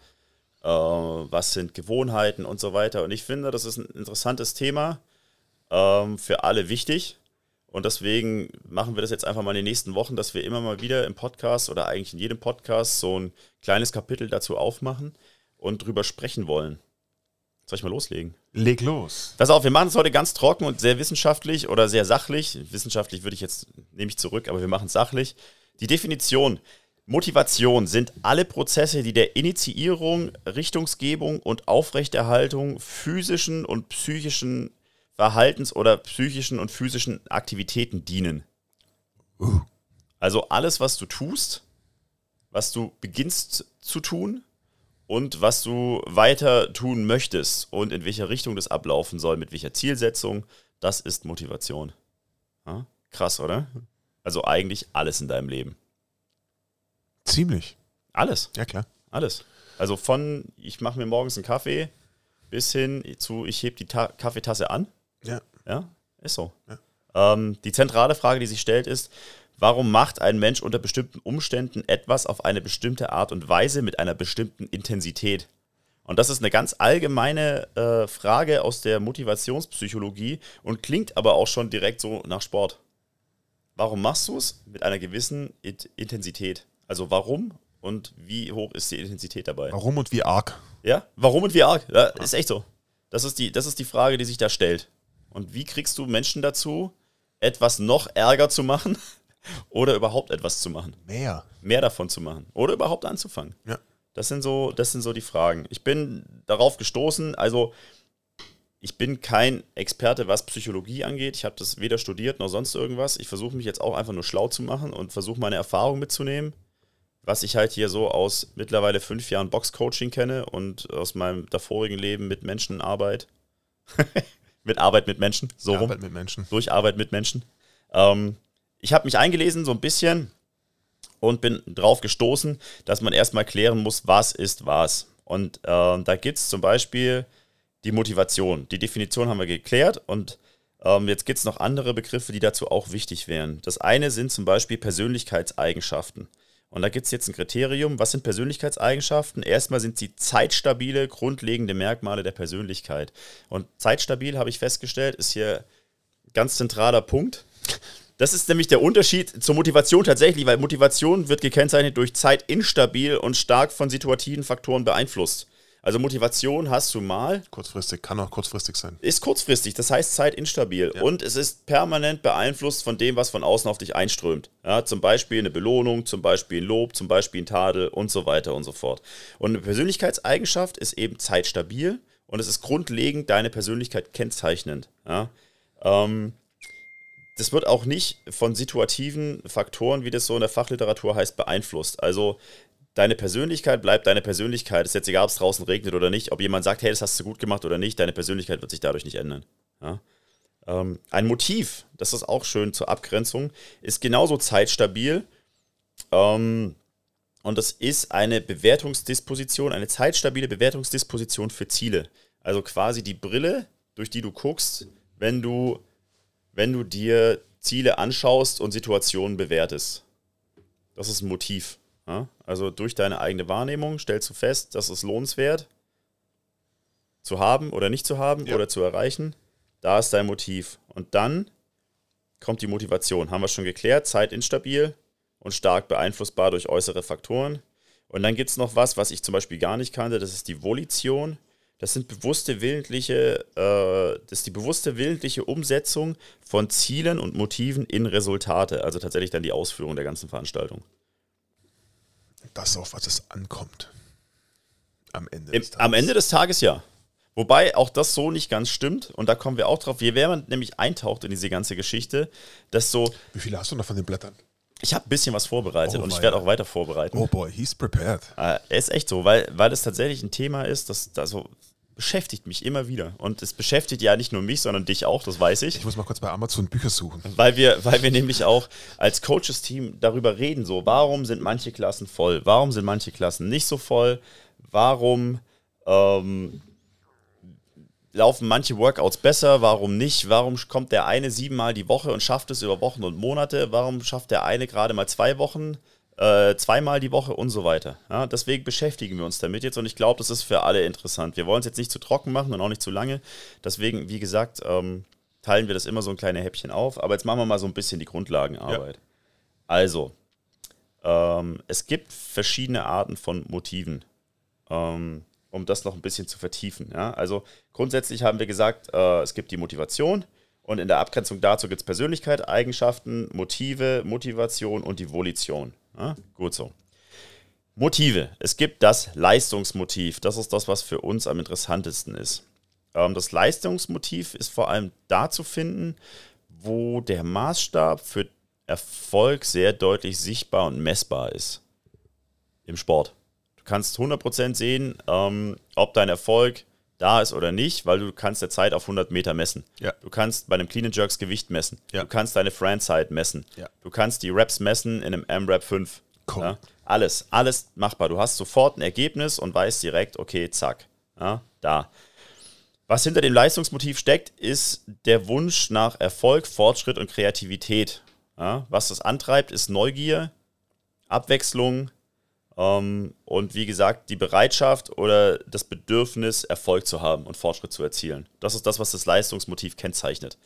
äh, was sind Gewohnheiten und so weiter. Und ich finde, das ist ein interessantes Thema, ähm, für alle wichtig. Und deswegen machen wir das jetzt einfach mal in den nächsten Wochen, dass wir immer mal wieder im Podcast oder eigentlich in jedem Podcast so ein kleines Kapitel dazu aufmachen und drüber sprechen wollen. Soll ich mal loslegen? Leg los. Pass auf, wir machen es heute ganz trocken und sehr wissenschaftlich oder sehr sachlich. Wissenschaftlich würde ich jetzt, nehme ich zurück, aber wir machen es sachlich. Die Definition. Motivation sind alle Prozesse, die der Initiierung, Richtungsgebung und Aufrechterhaltung physischen und psychischen Verhaltens- oder psychischen und physischen Aktivitäten dienen. Uh. Also alles, was du tust, was du beginnst zu tun und was du weiter tun möchtest und in welcher Richtung das ablaufen soll, mit welcher Zielsetzung, das ist Motivation. Ja? Krass, oder? Also eigentlich alles in deinem Leben. Ziemlich. Alles. Ja, klar. Alles. Also von, ich mache mir morgens einen Kaffee bis hin zu, ich hebe die Ta Kaffeetasse an. Ja. Ja, ist so. Ja. Ähm, die zentrale Frage, die sich stellt, ist, Warum macht ein Mensch unter bestimmten Umständen etwas auf eine bestimmte Art und Weise mit einer bestimmten Intensität? Und das ist eine ganz allgemeine äh, Frage aus der Motivationspsychologie und klingt aber auch schon direkt so nach Sport. Warum machst du es mit einer gewissen It Intensität? Also warum und wie hoch ist die Intensität dabei? Warum und wie arg? Ja, warum und wie arg? Ja, ist echt so. Das ist, die, das ist die Frage, die sich da stellt. Und wie kriegst du Menschen dazu, etwas noch ärger zu machen, oder überhaupt etwas zu machen. Mehr. Mehr davon zu machen. Oder überhaupt anzufangen. Ja. Das sind so, das sind so die Fragen. Ich bin darauf gestoßen, also ich bin kein Experte, was Psychologie angeht. Ich habe das weder studiert noch sonst irgendwas. Ich versuche mich jetzt auch einfach nur schlau zu machen und versuche meine Erfahrung mitzunehmen, was ich halt hier so aus mittlerweile fünf Jahren Boxcoaching kenne und aus meinem davorigen Leben mit Menschenarbeit. mit Arbeit mit Menschen, so Arbeit rum. mit Menschen. Durch Arbeit mit Menschen. Ähm, ich habe mich eingelesen so ein bisschen und bin drauf gestoßen, dass man erstmal klären muss, was ist was. Und äh, da gibt es zum Beispiel die Motivation. Die Definition haben wir geklärt und ähm, jetzt gibt es noch andere Begriffe, die dazu auch wichtig wären. Das eine sind zum Beispiel Persönlichkeitseigenschaften. Und da gibt es jetzt ein Kriterium. Was sind Persönlichkeitseigenschaften? Erstmal sind sie zeitstabile, grundlegende Merkmale der Persönlichkeit. Und zeitstabil, habe ich festgestellt, ist hier ganz zentraler Punkt. Das ist nämlich der Unterschied zur Motivation tatsächlich, weil Motivation wird gekennzeichnet durch Zeit instabil und stark von situativen Faktoren beeinflusst. Also Motivation hast du mal. Kurzfristig, kann auch kurzfristig sein. Ist kurzfristig, das heißt Zeit instabil. Ja. Und es ist permanent beeinflusst von dem, was von außen auf dich einströmt. Ja, zum Beispiel eine Belohnung, zum Beispiel ein Lob, zum Beispiel ein Tadel und so weiter und so fort. Und eine Persönlichkeitseigenschaft ist eben zeitstabil und es ist grundlegend deine Persönlichkeit kennzeichnend. Ja? Ähm, das wird auch nicht von situativen Faktoren, wie das so in der Fachliteratur heißt, beeinflusst. Also deine Persönlichkeit bleibt deine Persönlichkeit. Es ist jetzt egal, ob es draußen regnet oder nicht, ob jemand sagt, hey, das hast du gut gemacht oder nicht, deine Persönlichkeit wird sich dadurch nicht ändern. Ja? Ähm, ein Motiv, das ist auch schön zur Abgrenzung, ist genauso zeitstabil. Ähm, und das ist eine Bewertungsdisposition, eine zeitstabile Bewertungsdisposition für Ziele. Also quasi die Brille, durch die du guckst, wenn du wenn du dir Ziele anschaust und Situationen bewertest. Das ist ein Motiv. Ja? Also durch deine eigene Wahrnehmung stellst du fest, dass es lohnenswert zu haben oder nicht zu haben ja. oder zu erreichen. Da ist dein Motiv. Und dann kommt die Motivation. Haben wir schon geklärt. Zeit instabil und stark beeinflussbar durch äußere Faktoren. Und dann gibt es noch was, was ich zum Beispiel gar nicht kannte. Das ist die Volition. Das sind bewusste willentliche, äh, das ist die bewusste willentliche Umsetzung von Zielen und Motiven in Resultate, also tatsächlich dann die Ausführung der ganzen Veranstaltung. Das, auf was es ankommt. Am Ende des Tages. Am Ende des Tages ja. Wobei auch das so nicht ganz stimmt, und da kommen wir auch drauf, je mehr man nämlich eintaucht in diese ganze Geschichte, desto. Wie viele hast du noch von den Blättern? Ich habe ein bisschen was vorbereitet oh, und ich werde auch weiter vorbereiten. Oh boy, he's prepared. Äh, ist echt so, weil, weil es tatsächlich ein Thema ist, das, also beschäftigt mich immer wieder. Und es beschäftigt ja nicht nur mich, sondern dich auch, das weiß ich. Ich muss mal kurz bei Amazon Bücher suchen. Weil wir, weil wir nämlich auch als Coaches-Team darüber reden, so, warum sind manche Klassen voll, warum sind manche Klassen nicht so voll, warum ähm, laufen manche Workouts besser, warum nicht, warum kommt der eine siebenmal die Woche und schafft es über Wochen und Monate, warum schafft der eine gerade mal zwei Wochen äh, zweimal die Woche und so weiter. Ja, deswegen beschäftigen wir uns damit jetzt und ich glaube, das ist für alle interessant. Wir wollen es jetzt nicht zu trocken machen und auch nicht zu lange. Deswegen, wie gesagt, ähm, teilen wir das immer so ein kleine Häppchen auf. Aber jetzt machen wir mal so ein bisschen die Grundlagenarbeit. Ja. Also, ähm, es gibt verschiedene Arten von Motiven, ähm, um das noch ein bisschen zu vertiefen. Ja? Also grundsätzlich haben wir gesagt, äh, es gibt die Motivation, und in der Abgrenzung dazu gibt es Persönlichkeit, Eigenschaften, Motive, Motivation und die Volition. Ja, gut so. Motive. Es gibt das Leistungsmotiv. Das ist das, was für uns am interessantesten ist. Ähm, das Leistungsmotiv ist vor allem da zu finden, wo der Maßstab für Erfolg sehr deutlich sichtbar und messbar ist. Im Sport. Du kannst 100% sehen, ähm, ob dein Erfolg da ist oder nicht, weil du kannst der Zeit auf 100 Meter messen. Ja. Du kannst bei einem Clean and Jerks Gewicht messen. Ja. Du kannst deine Friend-Zeit messen. Ja. Du kannst die Reps messen in einem M-Rap 5. Cool. Alles, alles machbar. Du hast sofort ein Ergebnis und weißt direkt, okay, zack, da. Was hinter dem Leistungsmotiv steckt, ist der Wunsch nach Erfolg, Fortschritt und Kreativität. Was das antreibt, ist Neugier, Abwechslung, und wie gesagt, die Bereitschaft oder das Bedürfnis, Erfolg zu haben und Fortschritt zu erzielen. Das ist das, was das Leistungsmotiv kennzeichnet.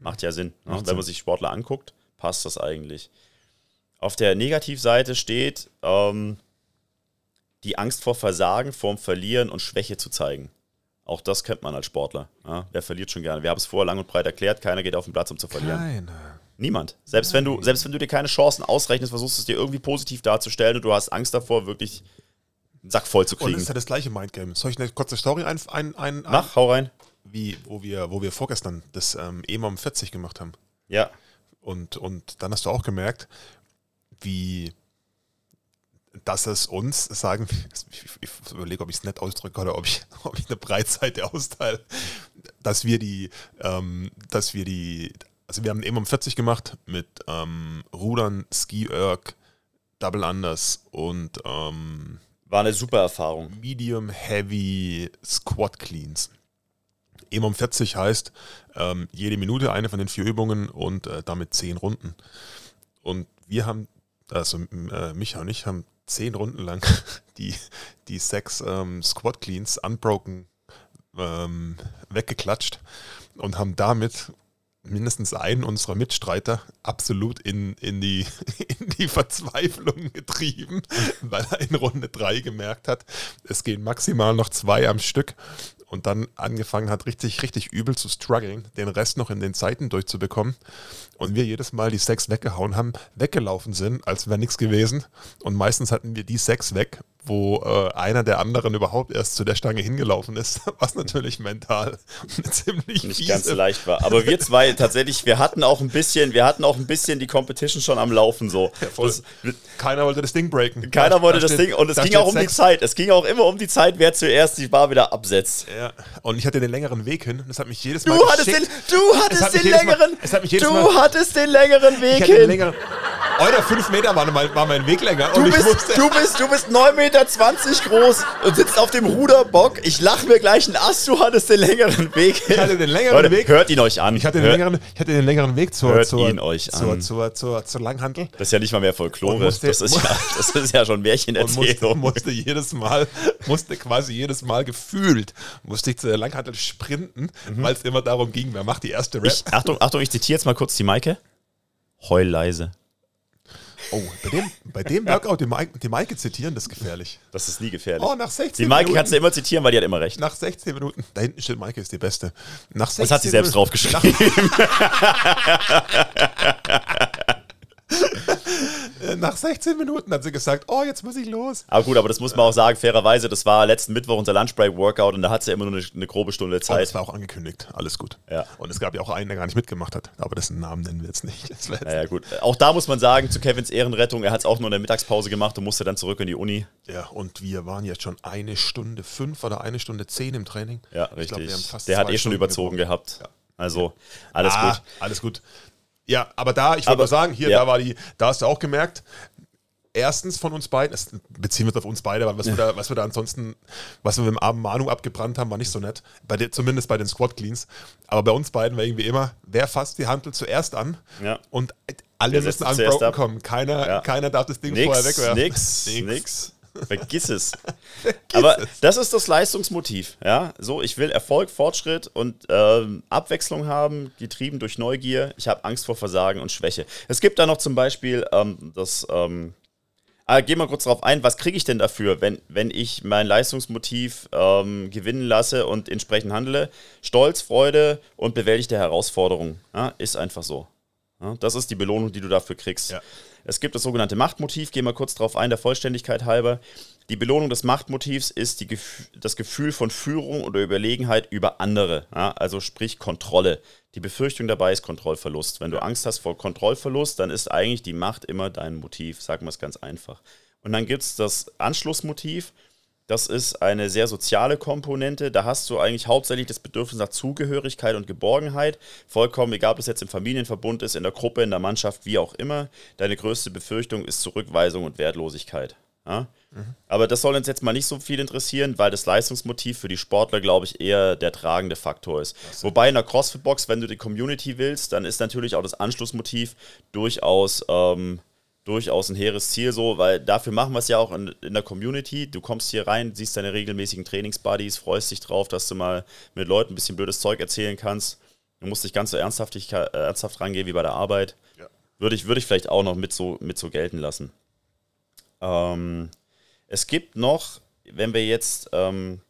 Macht ja Sinn. Ne? Macht Wenn man sich Sportler anguckt, passt das eigentlich. Auf der Negativseite steht ähm, die Angst vor Versagen, vorm Verlieren und Schwäche zu zeigen. Auch das kennt man als Sportler. Ja? Wer verliert schon gerne? Wir haben es vorher lang und breit erklärt, keiner geht auf den Platz, um zu verlieren. Keiner. Niemand. Selbst wenn du, selbst wenn du dir keine Chancen ausrechnest, versuchst du es dir irgendwie positiv darzustellen und du hast Angst davor, wirklich einen Sack voll zu kriegen. Und das ist ja das gleiche Mindgame. Soll ich eine kurze Story ein, ein, ein, Mach, hau rein. Wie, wo wir, wo wir vorgestern das ähm, EMOM 40 gemacht haben. Ja. Und, und dann hast du auch gemerkt, wie dass es uns sagen, ich, ich überlege, ob ich es nett ausdrücke oder ob ich, ob ich eine Breitseite austeile, dass wir die, ähm, dass wir die also wir haben eben um 40 gemacht mit ähm, Rudern, Ski Erg, Double Unders und ähm, war eine super Erfahrung. Medium Heavy Squat Cleans. Eben um 40 heißt ähm, jede Minute eine von den vier Übungen und äh, damit zehn Runden. Und wir haben, also äh, Micha und ich haben zehn Runden lang die, die sechs ähm, Squat Cleans unbroken ähm, weggeklatscht und haben damit mindestens einen unserer Mitstreiter absolut in, in, die, in die Verzweiflung getrieben, weil er in Runde 3 gemerkt hat, es gehen maximal noch zwei am Stück und dann angefangen hat, richtig, richtig übel zu strugglen, den Rest noch in den Zeiten durchzubekommen. Und wir jedes Mal die sechs weggehauen haben, weggelaufen sind, als wäre nichts gewesen. Und meistens hatten wir die sechs weg wo äh, einer der anderen überhaupt erst zu der Stange hingelaufen ist, was natürlich mental ziemlich nicht fiese. ganz leicht war. Aber wir zwei tatsächlich, wir hatten auch ein bisschen, wir hatten auch ein bisschen die Competition schon am Laufen so. Ja, das, keiner wollte das Ding breaken. Keiner da, wollte da das steht, Ding und es ging auch um sechs. die Zeit. Es ging auch immer um die Zeit, wer zuerst die Bar wieder absetzt. Ja. Und ich hatte den längeren Weg hin. Das hat mich jedes Mal. Du hattest den, du hattest den längeren. Mal, es hat mich jedes du Mal, hattest den längeren Weg hin. Den längeren, Euer fünf Meter war, war mein Weg länger. Du bist, du bist, du bist neun Meter 20 groß und sitzt auf dem Ruderbock. Ich lache mir gleich einen Ast, du hattest den längeren Weg. Ich hatte den längeren Leute, Weg. Hört ihn euch an. Ich hatte, den längeren, ich hatte den längeren Weg zur, hört zur, ihn euch zur, an. Zur, zur, zur, Langhantel. Das ist ja nicht mal mehr Folklore. Musste, das, ist ja, das ist ja schon Märchenerzählung. Musste, musste jedes Mal, musste quasi jedes Mal gefühlt, musste ich zur Langhantel sprinten, mhm. weil es immer darum ging, wer macht die erste Rap. Ich, Achtung, Achtung, ich zitiere jetzt mal kurz die Maike. Heul leise. Oh, bei dem, bei dem Workout die Maike, die Maike zitieren, das ist gefährlich. Das ist nie gefährlich. Oh, nach 16 Die Maike Minuten, kannst du immer zitieren, weil die hat immer recht. Nach 16 Minuten, da hinten steht Maike ist die Beste. Nach 16 das hat sie selbst Minuten, draufgeschrieben. nach 16 Minuten hat sie gesagt, oh, jetzt muss ich los. Aber gut, aber das muss man auch sagen, fairerweise, das war letzten Mittwoch unser Lunchbreak-Workout und da hat sie ja immer nur eine, eine grobe Stunde Und Zeit. es war auch angekündigt, alles gut. Ja. Und es gab ja auch einen, der gar nicht mitgemacht hat, aber dessen Namen nennen wir jetzt nicht. Das jetzt, Naja, gut. Auch da muss man sagen, zu Kevins Ehrenrettung, er hat es auch nur in der Mittagspause gemacht und musste dann zurück in die Uni. ja, und wir waren jetzt schon eine Stunde fünf oder eine Stunde zehn im Training. Ja, Ich richtig. glaub, wir haben fast Der hat eh schon Stunden überzogen gebrochen. gehabt. Also, alles ah, gut. Alles gut. Ja, aber da, ich wollte mal sagen, hier, ja. da war die, da hast du auch gemerkt, erstens von uns beiden, das beziehen wir uns auf uns beide, weil was, wir da, was wir da ansonsten, was wir mit dem armen Manu abgebrannt haben, war nicht so nett. Bei der, zumindest bei den Squad Cleans. Aber bei uns beiden war irgendwie immer, wer fasst die Handel zuerst an? Ja. Und alle Wer müssen unbroken kommen. Keiner, Ja. keiner darf das Ding vorher Nix, wegwerfen. nix, Nix. nix. Vergiss es. Aber das ist das Leistungsmotiv. Ja, so ich will Erfolg, Fortschritt und ähm, Abwechslung haben, getrieben durch Neugier. Ich habe Angst vor Versagen und Schwäche. Es gibt da noch zum Beispiel ähm, das. Ähm, ah, geh mal kurz darauf ein, was kriege ich denn dafür, wenn, wenn ich mein Leistungsmotiv ähm, gewinnen lasse und entsprechend handle? Stolz, Freude und bewältigte Herausforderungen. Ja, ist einfach so. Ja, das ist die Belohnung, die du dafür kriegst. Ja. Es gibt das sogenannte Machtmotiv, gehen wir kurz darauf ein, der Vollständigkeit halber. Die Belohnung des Machtmotivs ist die, das Gefühl von Führung oder Überlegenheit über andere, ja, also sprich Kontrolle. Die Befürchtung dabei ist Kontrollverlust. Wenn du Angst hast vor Kontrollverlust, dann ist eigentlich die Macht immer dein Motiv, sagen wir es ganz einfach. Und dann gibt es das Anschlussmotiv, das ist eine sehr soziale Komponente. Da hast du eigentlich hauptsächlich das Bedürfnis nach Zugehörigkeit und Geborgenheit. Vollkommen egal, ob es jetzt im Familienverbund ist, in der Gruppe, in der Mannschaft, wie auch immer. Deine größte Befürchtung ist Zurückweisung und Wertlosigkeit. Ja? Aber das soll uns jetzt mal nicht so viel interessieren, weil das Leistungsmotiv für die Sportler, glaube ich, eher der tragende Faktor ist. Wobei in der CrossFit-Box, wenn du die Community willst, dann ist natürlich auch das Anschlussmotiv durchaus ähm, durchaus ein hehres Ziel so, weil dafür machen wir es ja auch in, in der Community. Du kommst hier rein, siehst deine regelmäßigen Trainingsbuddies, freust dich drauf, dass du mal mit Leuten ein bisschen blödes Zeug erzählen kannst. Du musst nicht ganz so ernsthaftig, äh, ernsthaft rangehen wie bei der Arbeit. Ja. Würde ich, würde ich vielleicht auch noch mit so, mit so gelten lassen. Ähm, es gibt noch, wenn wir jetzt ähm,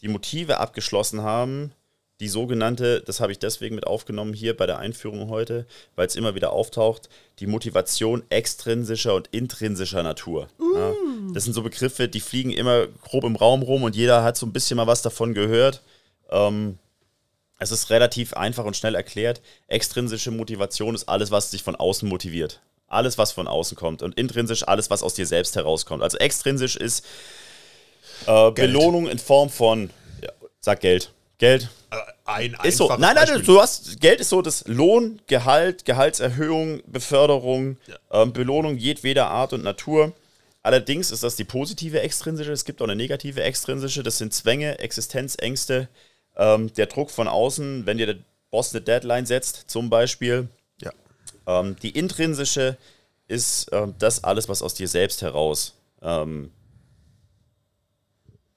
die Motive abgeschlossen haben, die sogenannte, das habe ich deswegen mit aufgenommen hier bei der Einführung heute, weil es immer wieder auftaucht, die Motivation extrinsischer und intrinsischer Natur. Ja, das sind so Begriffe, die fliegen immer grob im Raum rum und jeder hat so ein bisschen mal was davon gehört. Ähm, es ist relativ einfach und schnell erklärt. Extrinsische Motivation ist alles, was dich von außen motiviert. Alles, was von außen kommt. Und intrinsisch alles, was aus dir selbst herauskommt. Also extrinsisch ist äh, Belohnung in Form von, ja, sag Geld. Geld, Äh, Ein ist so. Nein, nein, Beispiel. du hast Geld ist so das Lohn, Gehalt, Gehaltserhöhung, Beförderung, ähm, Belohnung jedweder Art und Natur. Allerdings ist das die positive extrinsische, es gibt auch eine negative extrinsische, das sind Zwänge, Existenzängste, ähm, der Druck von außen, wenn dir der Boss eine Deadline setzt, zum Beispiel. Ja. Ähm, die intrinsische ist ähm, das alles, was aus dir selbst heraus ähm,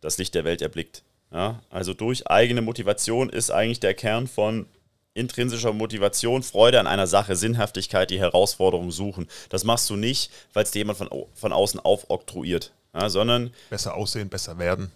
das Licht der Welt erblickt. Ja? Also durch eigene Motivation ist eigentlich der Kern von intrinsischer Motivation, Freude an einer Sache, Sinnhaftigkeit, die Herausforderung suchen. Das machst du nicht, weil es dir jemand von, von außen aufoktroyiert, ja, sondern Besser aussehen, besser werden.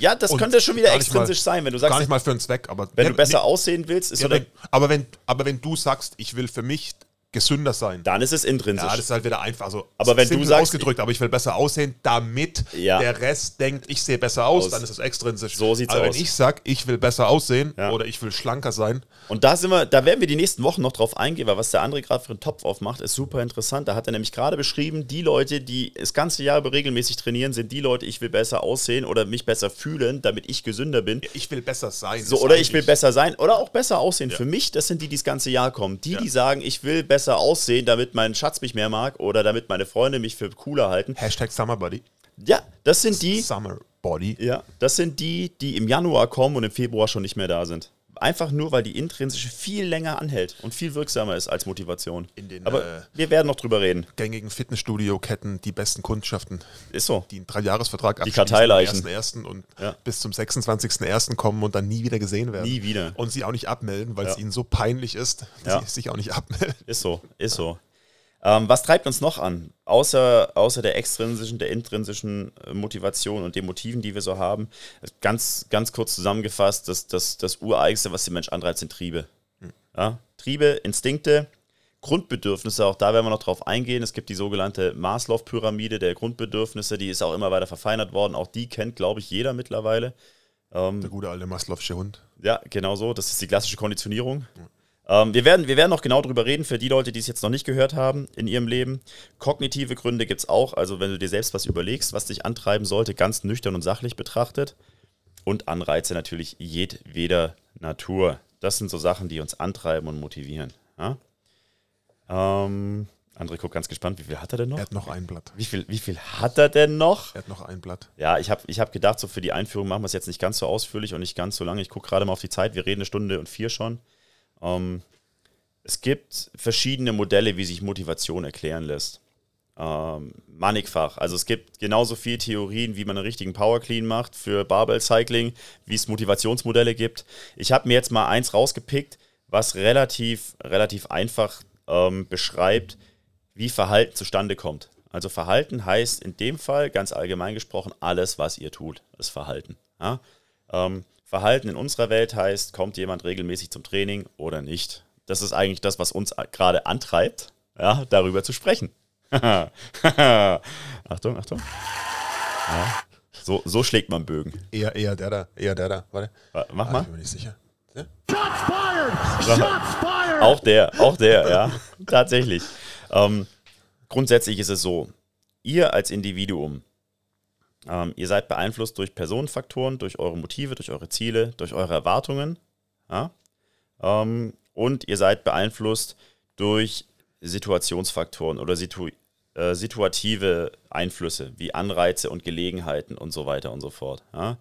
ja, das Und könnte schon wieder gar extrinsisch mal- sein, wenn du Gar sagst, nicht mal für einen Zweck, aber wenn du besser nee, aussehen willst, ist ja, so wenn, aber, wenn, aber wenn du sagst, ich will für mich gesünder sein, dann ist es intrinsisch. ja, das ist halt wieder einfach so. Aber wenn du sagst- ausgedrückt, aber ich will besser aussehen, damit Ja. der Rest denkt, ich sehe besser aus, Aus. dann ist es extrinsisch. So sieht's aber aus. wenn ich sage, ich will besser aussehen Ja. oder ich will schlanker sein, Und da sind wir, da werden wir die nächsten Wochen noch drauf eingehen, weil was der André gerade für einen Topf aufmacht, ist super interessant. Da hat er nämlich gerade beschrieben, die Leute, die das ganze Jahr über regelmäßig trainieren, sind die Leute, ich will besser aussehen oder mich besser fühlen, damit ich gesünder bin. ich will besser sein. So, oder ich will besser sein oder auch besser aussehen. Ja. Für mich, das sind die, die das ganze Jahr kommen. Die, die sagen, ich will besser aussehen, damit mein Schatz mich mehr mag oder damit meine Freunde mich für cooler halten. Hashtag Summerbody. Ja, das sind die, Summer Body. ja, das sind die, die im Januar kommen und im Februar schon nicht mehr da sind. Einfach nur, weil die intrinsische viel länger anhält und viel wirksamer ist als Motivation. Den, Aber äh, wir werden noch drüber reden. Gängigen Fitnessstudio-Ketten, die besten Kundschaften, Ist so. die einen Dreijahresvertrag abschließen Karteileichen. am 1.1. und Ja. bis zum 26.01. kommen und dann nie wieder gesehen werden. Nie wieder. Und sie auch nicht abmelden, weil es Ja. ihnen so peinlich ist, dass Ja. sie sich auch nicht abmelden. Ist so, ist so. Ähm, was treibt uns noch an? Außer, außer der extrinsischen, der intrinsischen äh, Motivation und den Motiven, die wir so haben. Ganz, ganz kurz zusammengefasst, das, das, das Ureigenste, was den Mensch antreibt, sind Triebe. Ja? Triebe, Instinkte, Grundbedürfnisse, auch da werden wir noch drauf eingehen. Es gibt die sogenannte Maslow-Pyramide der Grundbedürfnisse, die ist auch immer weiter verfeinert worden. Auch die kennt, glaube ich, jeder mittlerweile. Ähm, der gute alte Maslow'sche Hund. Ja, genau so. Das ist die klassische Konditionierung. Ähm, wir, werden, wir werden noch genau darüber reden, für die Leute, die es jetzt noch nicht gehört haben in ihrem Leben. Kognitive Gründe gibt es auch. Also, wenn du dir selbst was überlegst, was dich antreiben sollte, ganz nüchtern und sachlich betrachtet. Und Anreize natürlich jedweder Natur. Das sind so Sachen, die uns antreiben und motivieren. Ja? Ähm, André guckt ganz gespannt, wie viel hat er denn noch? Er hat noch ein Blatt. Wie viel, wie viel hat er denn noch? Er hat noch ein Blatt. Ja, ich habe ich hab gedacht, so für die Einführung machen wir es jetzt nicht ganz so ausführlich und nicht ganz so lange. Ich gucke gerade mal auf die Zeit. Wir reden eine Stunde und vier schon. Ähm, es gibt verschiedene Modelle, wie sich Motivation erklären lässt. Ähm, mannigfach. Also es gibt genauso viele Theorien, wie man einen richtigen Power Clean macht für Barbell Cycling, wie es Motivationsmodelle gibt. Ich habe mir jetzt mal eins rausgepickt, was relativ, relativ einfach ähm, beschreibt, wie Verhalten zustande kommt. Also Verhalten heißt in dem Fall ganz allgemein gesprochen alles, was ihr tut, ist Verhalten. Ja? Ähm, Verhalten in unserer Welt heißt, kommt jemand regelmäßig zum Training oder nicht. Das ist eigentlich das, was uns gerade antreibt, ja, darüber zu sprechen. Achtung, Achtung. Ja. So, so schlägt man Bögen. Eher, eher der da, eher der da. Warte. Mach mal. ich bin mir nicht sicher. Ja? Shots fired! Shots fired! Auch der, auch der, ja. Tatsächlich. Ähm, grundsätzlich ist es so, ihr als Individuum, ähm, ihr seid beeinflusst durch Personenfaktoren, durch eure Motive, durch eure Ziele, durch eure Erwartungen. Ja? Ähm, und ihr seid beeinflusst durch Situationsfaktoren oder situ äh, situative Einflüsse wie Anreize und Gelegenheiten und so weiter und so fort. Ja?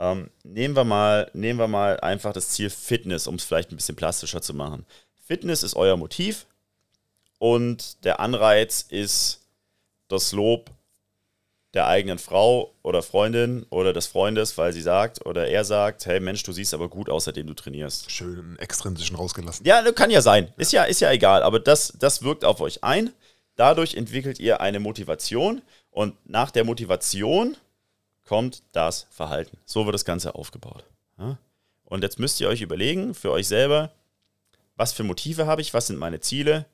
Ähm, nehmen, wir mal, nehmen wir mal einfach das Ziel Fitness, um es vielleicht ein bisschen plastischer zu machen. Fitness ist euer Motiv, und der Anreiz ist das Lob der eigenen Frau oder Freundin oder des Freundes, weil sie sagt oder er sagt, hey Mensch, du siehst aber gut aus, seitdem du trainierst. Schön extrinsischen rausgelassen. Ja, kann ja sein. Ist ja, ist ja egal, aber das, das wirkt auf euch ein. Dadurch entwickelt ihr eine Motivation und nach der Motivation kommt das Verhalten. So wird das Ganze aufgebaut. Und jetzt müsst ihr euch überlegen für euch selber, was für Motive habe ich, was sind meine Ziele,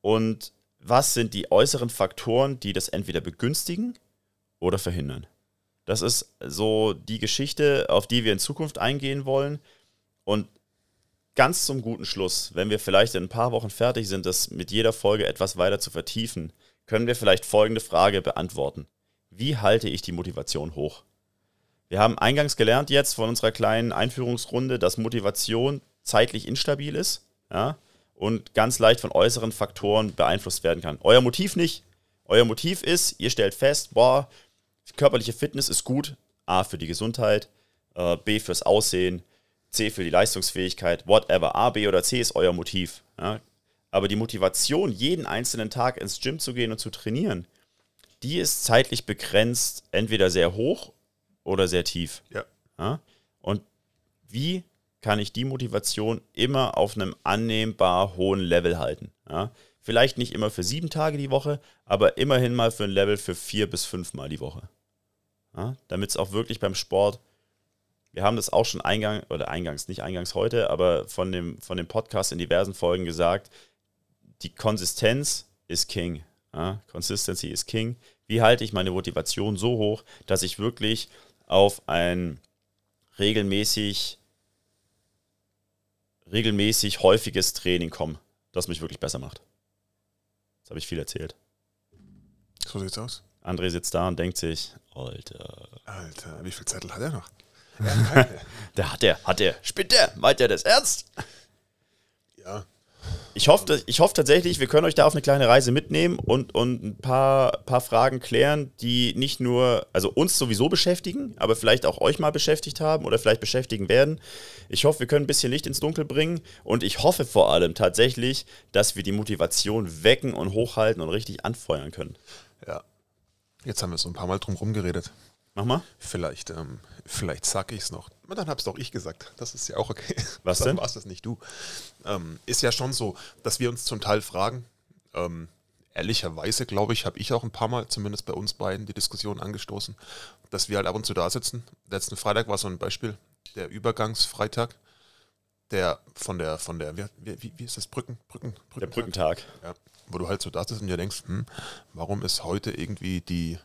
und was sind die äußeren Faktoren, die das entweder begünstigen oder verhindern. Das ist so die Geschichte, auf die wir in Zukunft eingehen wollen. Und ganz zum guten Schluss, wenn wir vielleicht in ein paar Wochen fertig sind, das mit jeder Folge etwas weiter zu vertiefen, können wir vielleicht folgende Frage beantworten. Wie halte ich die Motivation hoch? Wir haben eingangs gelernt jetzt von unserer kleinen Einführungsrunde, dass Motivation zeitlich instabil ist. Ja? Und ganz leicht von äußeren Faktoren beeinflusst werden kann. Euer Motiv nicht. Euer Motiv ist, ihr stellt fest, boah, körperliche Fitness ist gut. A für die Gesundheit, äh, B fürs Aussehen, C für die Leistungsfähigkeit, whatever. A, B oder C ist euer Motiv. Ja? Aber die Motivation, jeden einzelnen Tag ins Gym zu gehen und zu trainieren, die ist zeitlich begrenzt, entweder sehr hoch oder sehr tief. Ja. ja? Und wie kann ich die Motivation immer auf einem annehmbar hohen Level halten. Ja? Vielleicht nicht immer für sieben Tage die Woche, aber immerhin mal für ein Level für vier bis fünf Mal die Woche. Ja? Damit es auch wirklich beim Sport, wir haben das auch schon eingangs, oder eingangs, nicht eingangs heute, aber von dem, von dem Podcast in diversen Folgen gesagt, die Konsistenz ist King. Ja? Consistency ist King. Wie halte ich meine Motivation so hoch, dass ich wirklich auf ein regelmäßig regelmäßig häufiges Training komme, das mich wirklich besser macht. Jetzt habe ich viel erzählt. So sieht's aus. André sitzt da und denkt sich, Alter. Alter, wie viel Zettel hat er noch? der hat er, hat er. Spinnt der? Meint er das ernst? Ja, ich hoffe, ich hoffe tatsächlich, wir können euch da auf eine kleine Reise mitnehmen und, und ein paar, paar Fragen klären, die nicht nur, also uns sowieso beschäftigen, aber vielleicht auch euch mal beschäftigt haben oder vielleicht beschäftigen werden. Ich hoffe, wir können ein bisschen Licht ins Dunkel bringen und ich hoffe vor allem tatsächlich, dass wir die Motivation wecken und hochhalten und richtig anfeuern können. Ja. Jetzt haben wir so ein paar Mal drum rumgeredet. Mach mal. Vielleicht, ähm, vielleicht sag ich es noch. Und dann hab's doch ich gesagt. Das ist ja auch okay. Was dann denn? Dann war's das nicht du. Ähm, ist ja schon so, dass wir uns zum Teil fragen. Ähm, ehrlicherweise, glaube ich, habe ich auch ein paar Mal, zumindest bei uns beiden, die Diskussion angestoßen, dass wir halt ab und zu da sitzen. Letzten Freitag war so ein Beispiel, der Übergangsfreitag. der von der, von der, wie, wie, wie ist das, Brücken, Brücken, Der Brückentag. Ja, wo du halt so da sitzt und dir denkst, hm, warum ist heute irgendwie die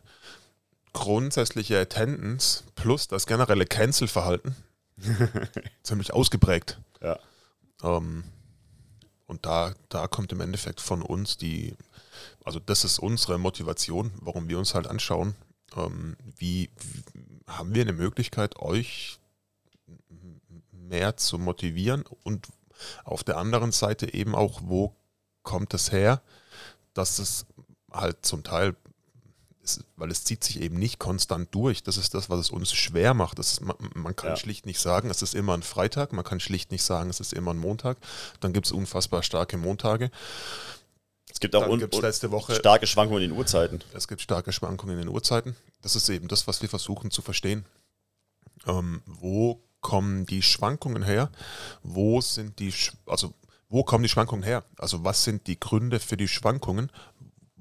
grundsätzliche Attendance plus das generelle Cancel-Verhalten ziemlich ausgeprägt. Ja. Ähm, und da, da kommt im Endeffekt von uns die, also das ist unsere Motivation, warum wir uns halt anschauen, ähm, wie, wie haben wir eine Möglichkeit, euch mehr zu motivieren und auf der anderen Seite eben auch, wo kommt es her, dass es halt zum Teil es, weil es zieht sich eben nicht konstant durch. Das ist das, was es uns schwer macht. Das ist, man, man, kann ja. schlicht nicht sagen, es ist immer ein Freitag, man kann schlicht nicht sagen, es ist immer ein Montag. Dann gibt es unfassbar starke Montage. Es gibt auch letzte Woche starke Schwankungen in den Uhrzeiten. Es gibt starke Schwankungen in den Uhrzeiten. Das ist eben das, was wir versuchen zu verstehen. Ähm, wo kommen die Schwankungen her? Wo sind die, also wo kommen die Schwankungen her? Also was sind die Gründe für die Schwankungen?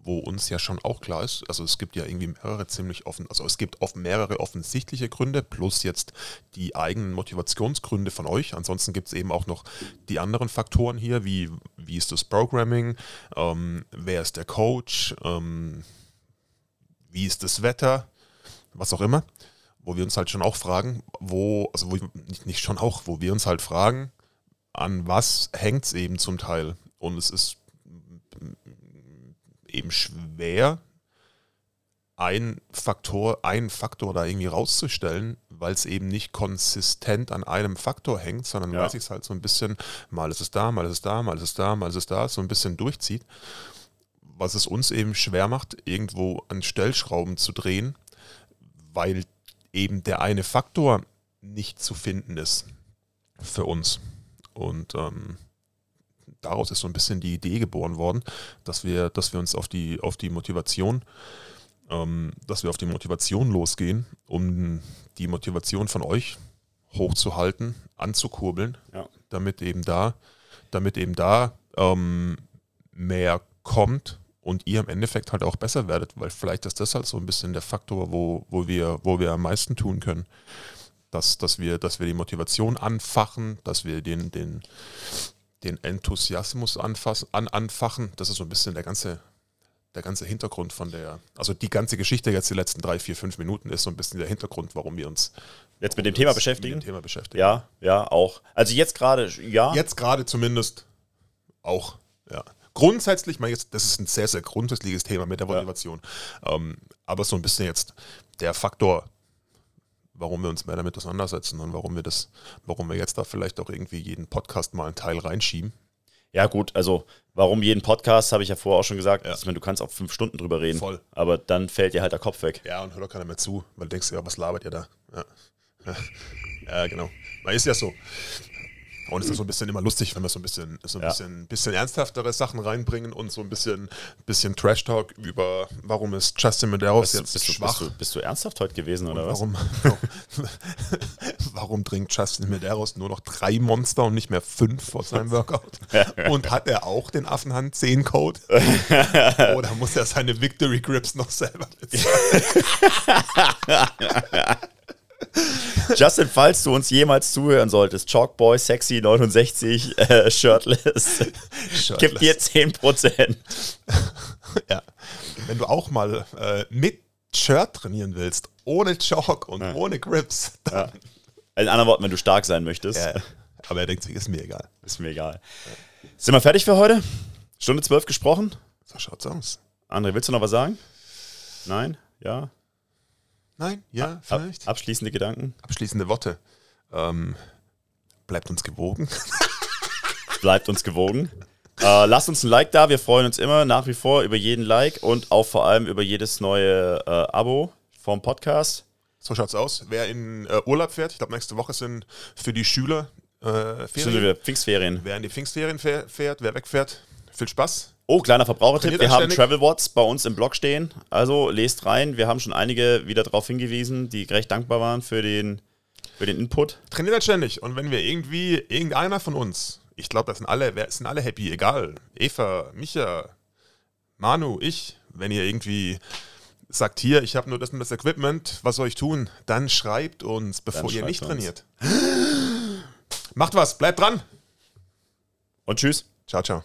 Wo uns ja schon auch klar ist, also es gibt ja irgendwie mehrere ziemlich offen, also es gibt oft mehrere offensichtliche Gründe, plus jetzt die eigenen Motivationsgründe von euch. Ansonsten gibt es eben auch noch die anderen Faktoren hier, wie, wie ist das Programming, ähm, wer ist der Coach, ähm, wie ist das Wetter, was auch immer, wo wir uns halt schon auch fragen, wo, also wo, nicht, nicht schon auch, wo wir uns halt fragen, an was hängt es eben zum Teil. Und es ist eben schwer, ein Faktor, einen Faktor da irgendwie rauszustellen, weil es eben nicht konsistent an einem Faktor hängt, sondern ja. weil sich halt so ein bisschen, mal ist es da, mal ist es da, mal ist es da, mal ist es da, so ein bisschen durchzieht. Was es uns eben schwer macht, irgendwo an Stellschrauben zu drehen, weil eben der eine Faktor nicht zu finden ist für uns. Und ähm, daraus ist so ein bisschen die Idee geboren worden, dass wir, dass wir uns auf die, auf die Motivation, ähm, dass wir auf die Motivation losgehen, um die Motivation von euch hochzuhalten, anzukurbeln, ja. damit eben da, damit eben da ähm, mehr kommt und ihr im Endeffekt halt auch besser werdet, weil vielleicht ist das halt so ein bisschen der Faktor, wo, wo, wir, wo wir am meisten tun können. Dass, dass, wir, dass wir die Motivation anfachen, dass wir den, den, den Enthusiasmus anfassen, an, anfachen. Das ist so ein bisschen der ganze, der ganze Hintergrund von der, also die ganze Geschichte jetzt die letzten drei, vier, fünf Minuten ist so ein bisschen der Hintergrund, warum wir uns jetzt mit dem Thema beschäftigen. Mit dem Thema beschäftigen. Ja, ja, auch. Also jetzt gerade, ja. Jetzt gerade zumindest auch, ja. Grundsätzlich, das ist ein sehr, sehr grundsätzliches Thema mit der Motivation. Ja. Ähm, aber so ein bisschen jetzt der Faktor warum wir uns mehr damit auseinandersetzen und warum wir das, warum wir jetzt da vielleicht auch irgendwie jeden Podcast mal einen Teil reinschieben. Ja, gut, also warum jeden Podcast, habe ich ja vorher auch schon gesagt. Ja. Also, du kannst auch fünf Stunden drüber reden. Voll. Aber dann fällt dir halt der Kopf weg. Ja, und hört auch keiner mehr zu, weil du denkst, ja, was labert ihr da? Ja, ja genau. Man ist ja so. Und es ist so ein bisschen immer lustig, wenn wir so ein bisschen, so ein ja. bisschen, bisschen ernsthaftere Sachen reinbringen und so ein bisschen, bisschen Trash-Talk über, warum ist Justin Medeiros jetzt bist schwach. Du, bist, du, bist du ernsthaft heute gewesen, oder warum, was? warum trinkt Justin Medeiros nur noch drei Monster und nicht mehr fünf vor seinem Workout? und hat er auch den Affenhand 10 Code? oder muss er seine Victory Grips noch selber bezahlen? Justin, falls du uns jemals zuhören solltest, Chalkboy Sexy 69 äh, Shirtless, Shirtless. gib dir 10%. ja. Wenn du auch mal äh, mit Shirt trainieren willst, ohne Chalk und ja. ohne Grips, dann. Ja. In anderen Worten, wenn du stark sein möchtest. Ja. Aber er denkt sich, ist mir egal. Ist mir egal. Sind wir fertig für heute? Stunde 12 gesprochen? So schaut's aus. André, willst du noch was sagen? Nein? Ja? Nein, ja, vielleicht. Abschließende Gedanken? Abschließende Worte. Ähm, bleibt uns gewogen. bleibt uns gewogen. Äh, lasst uns ein Like da. Wir freuen uns immer nach wie vor über jeden Like und auch vor allem über jedes neue äh, Abo vom Podcast. So schaut's aus. Wer in äh, Urlaub fährt, ich glaube, nächste Woche sind für die Schüler äh, Ferien. Pfingstferien. Wer in die Pfingstferien fährt, wer wegfährt, viel Spaß. Oh, kleiner Verbrauchertipp. Wir haben Travel Watts bei uns im Blog stehen. Also lest rein. Wir haben schon einige wieder darauf hingewiesen, die recht dankbar waren für den, für den Input. Trainiert halt ständig. Und wenn wir irgendwie, irgendeiner von uns, ich glaube, das sind alle, sind alle happy, egal. Eva, Micha, Manu, ich, wenn ihr irgendwie sagt, hier, ich habe nur das und das Equipment, was soll ich tun? Dann schreibt uns, bevor Dann ihr nicht uns. trainiert. Macht was, bleibt dran. Und tschüss. Ciao, ciao.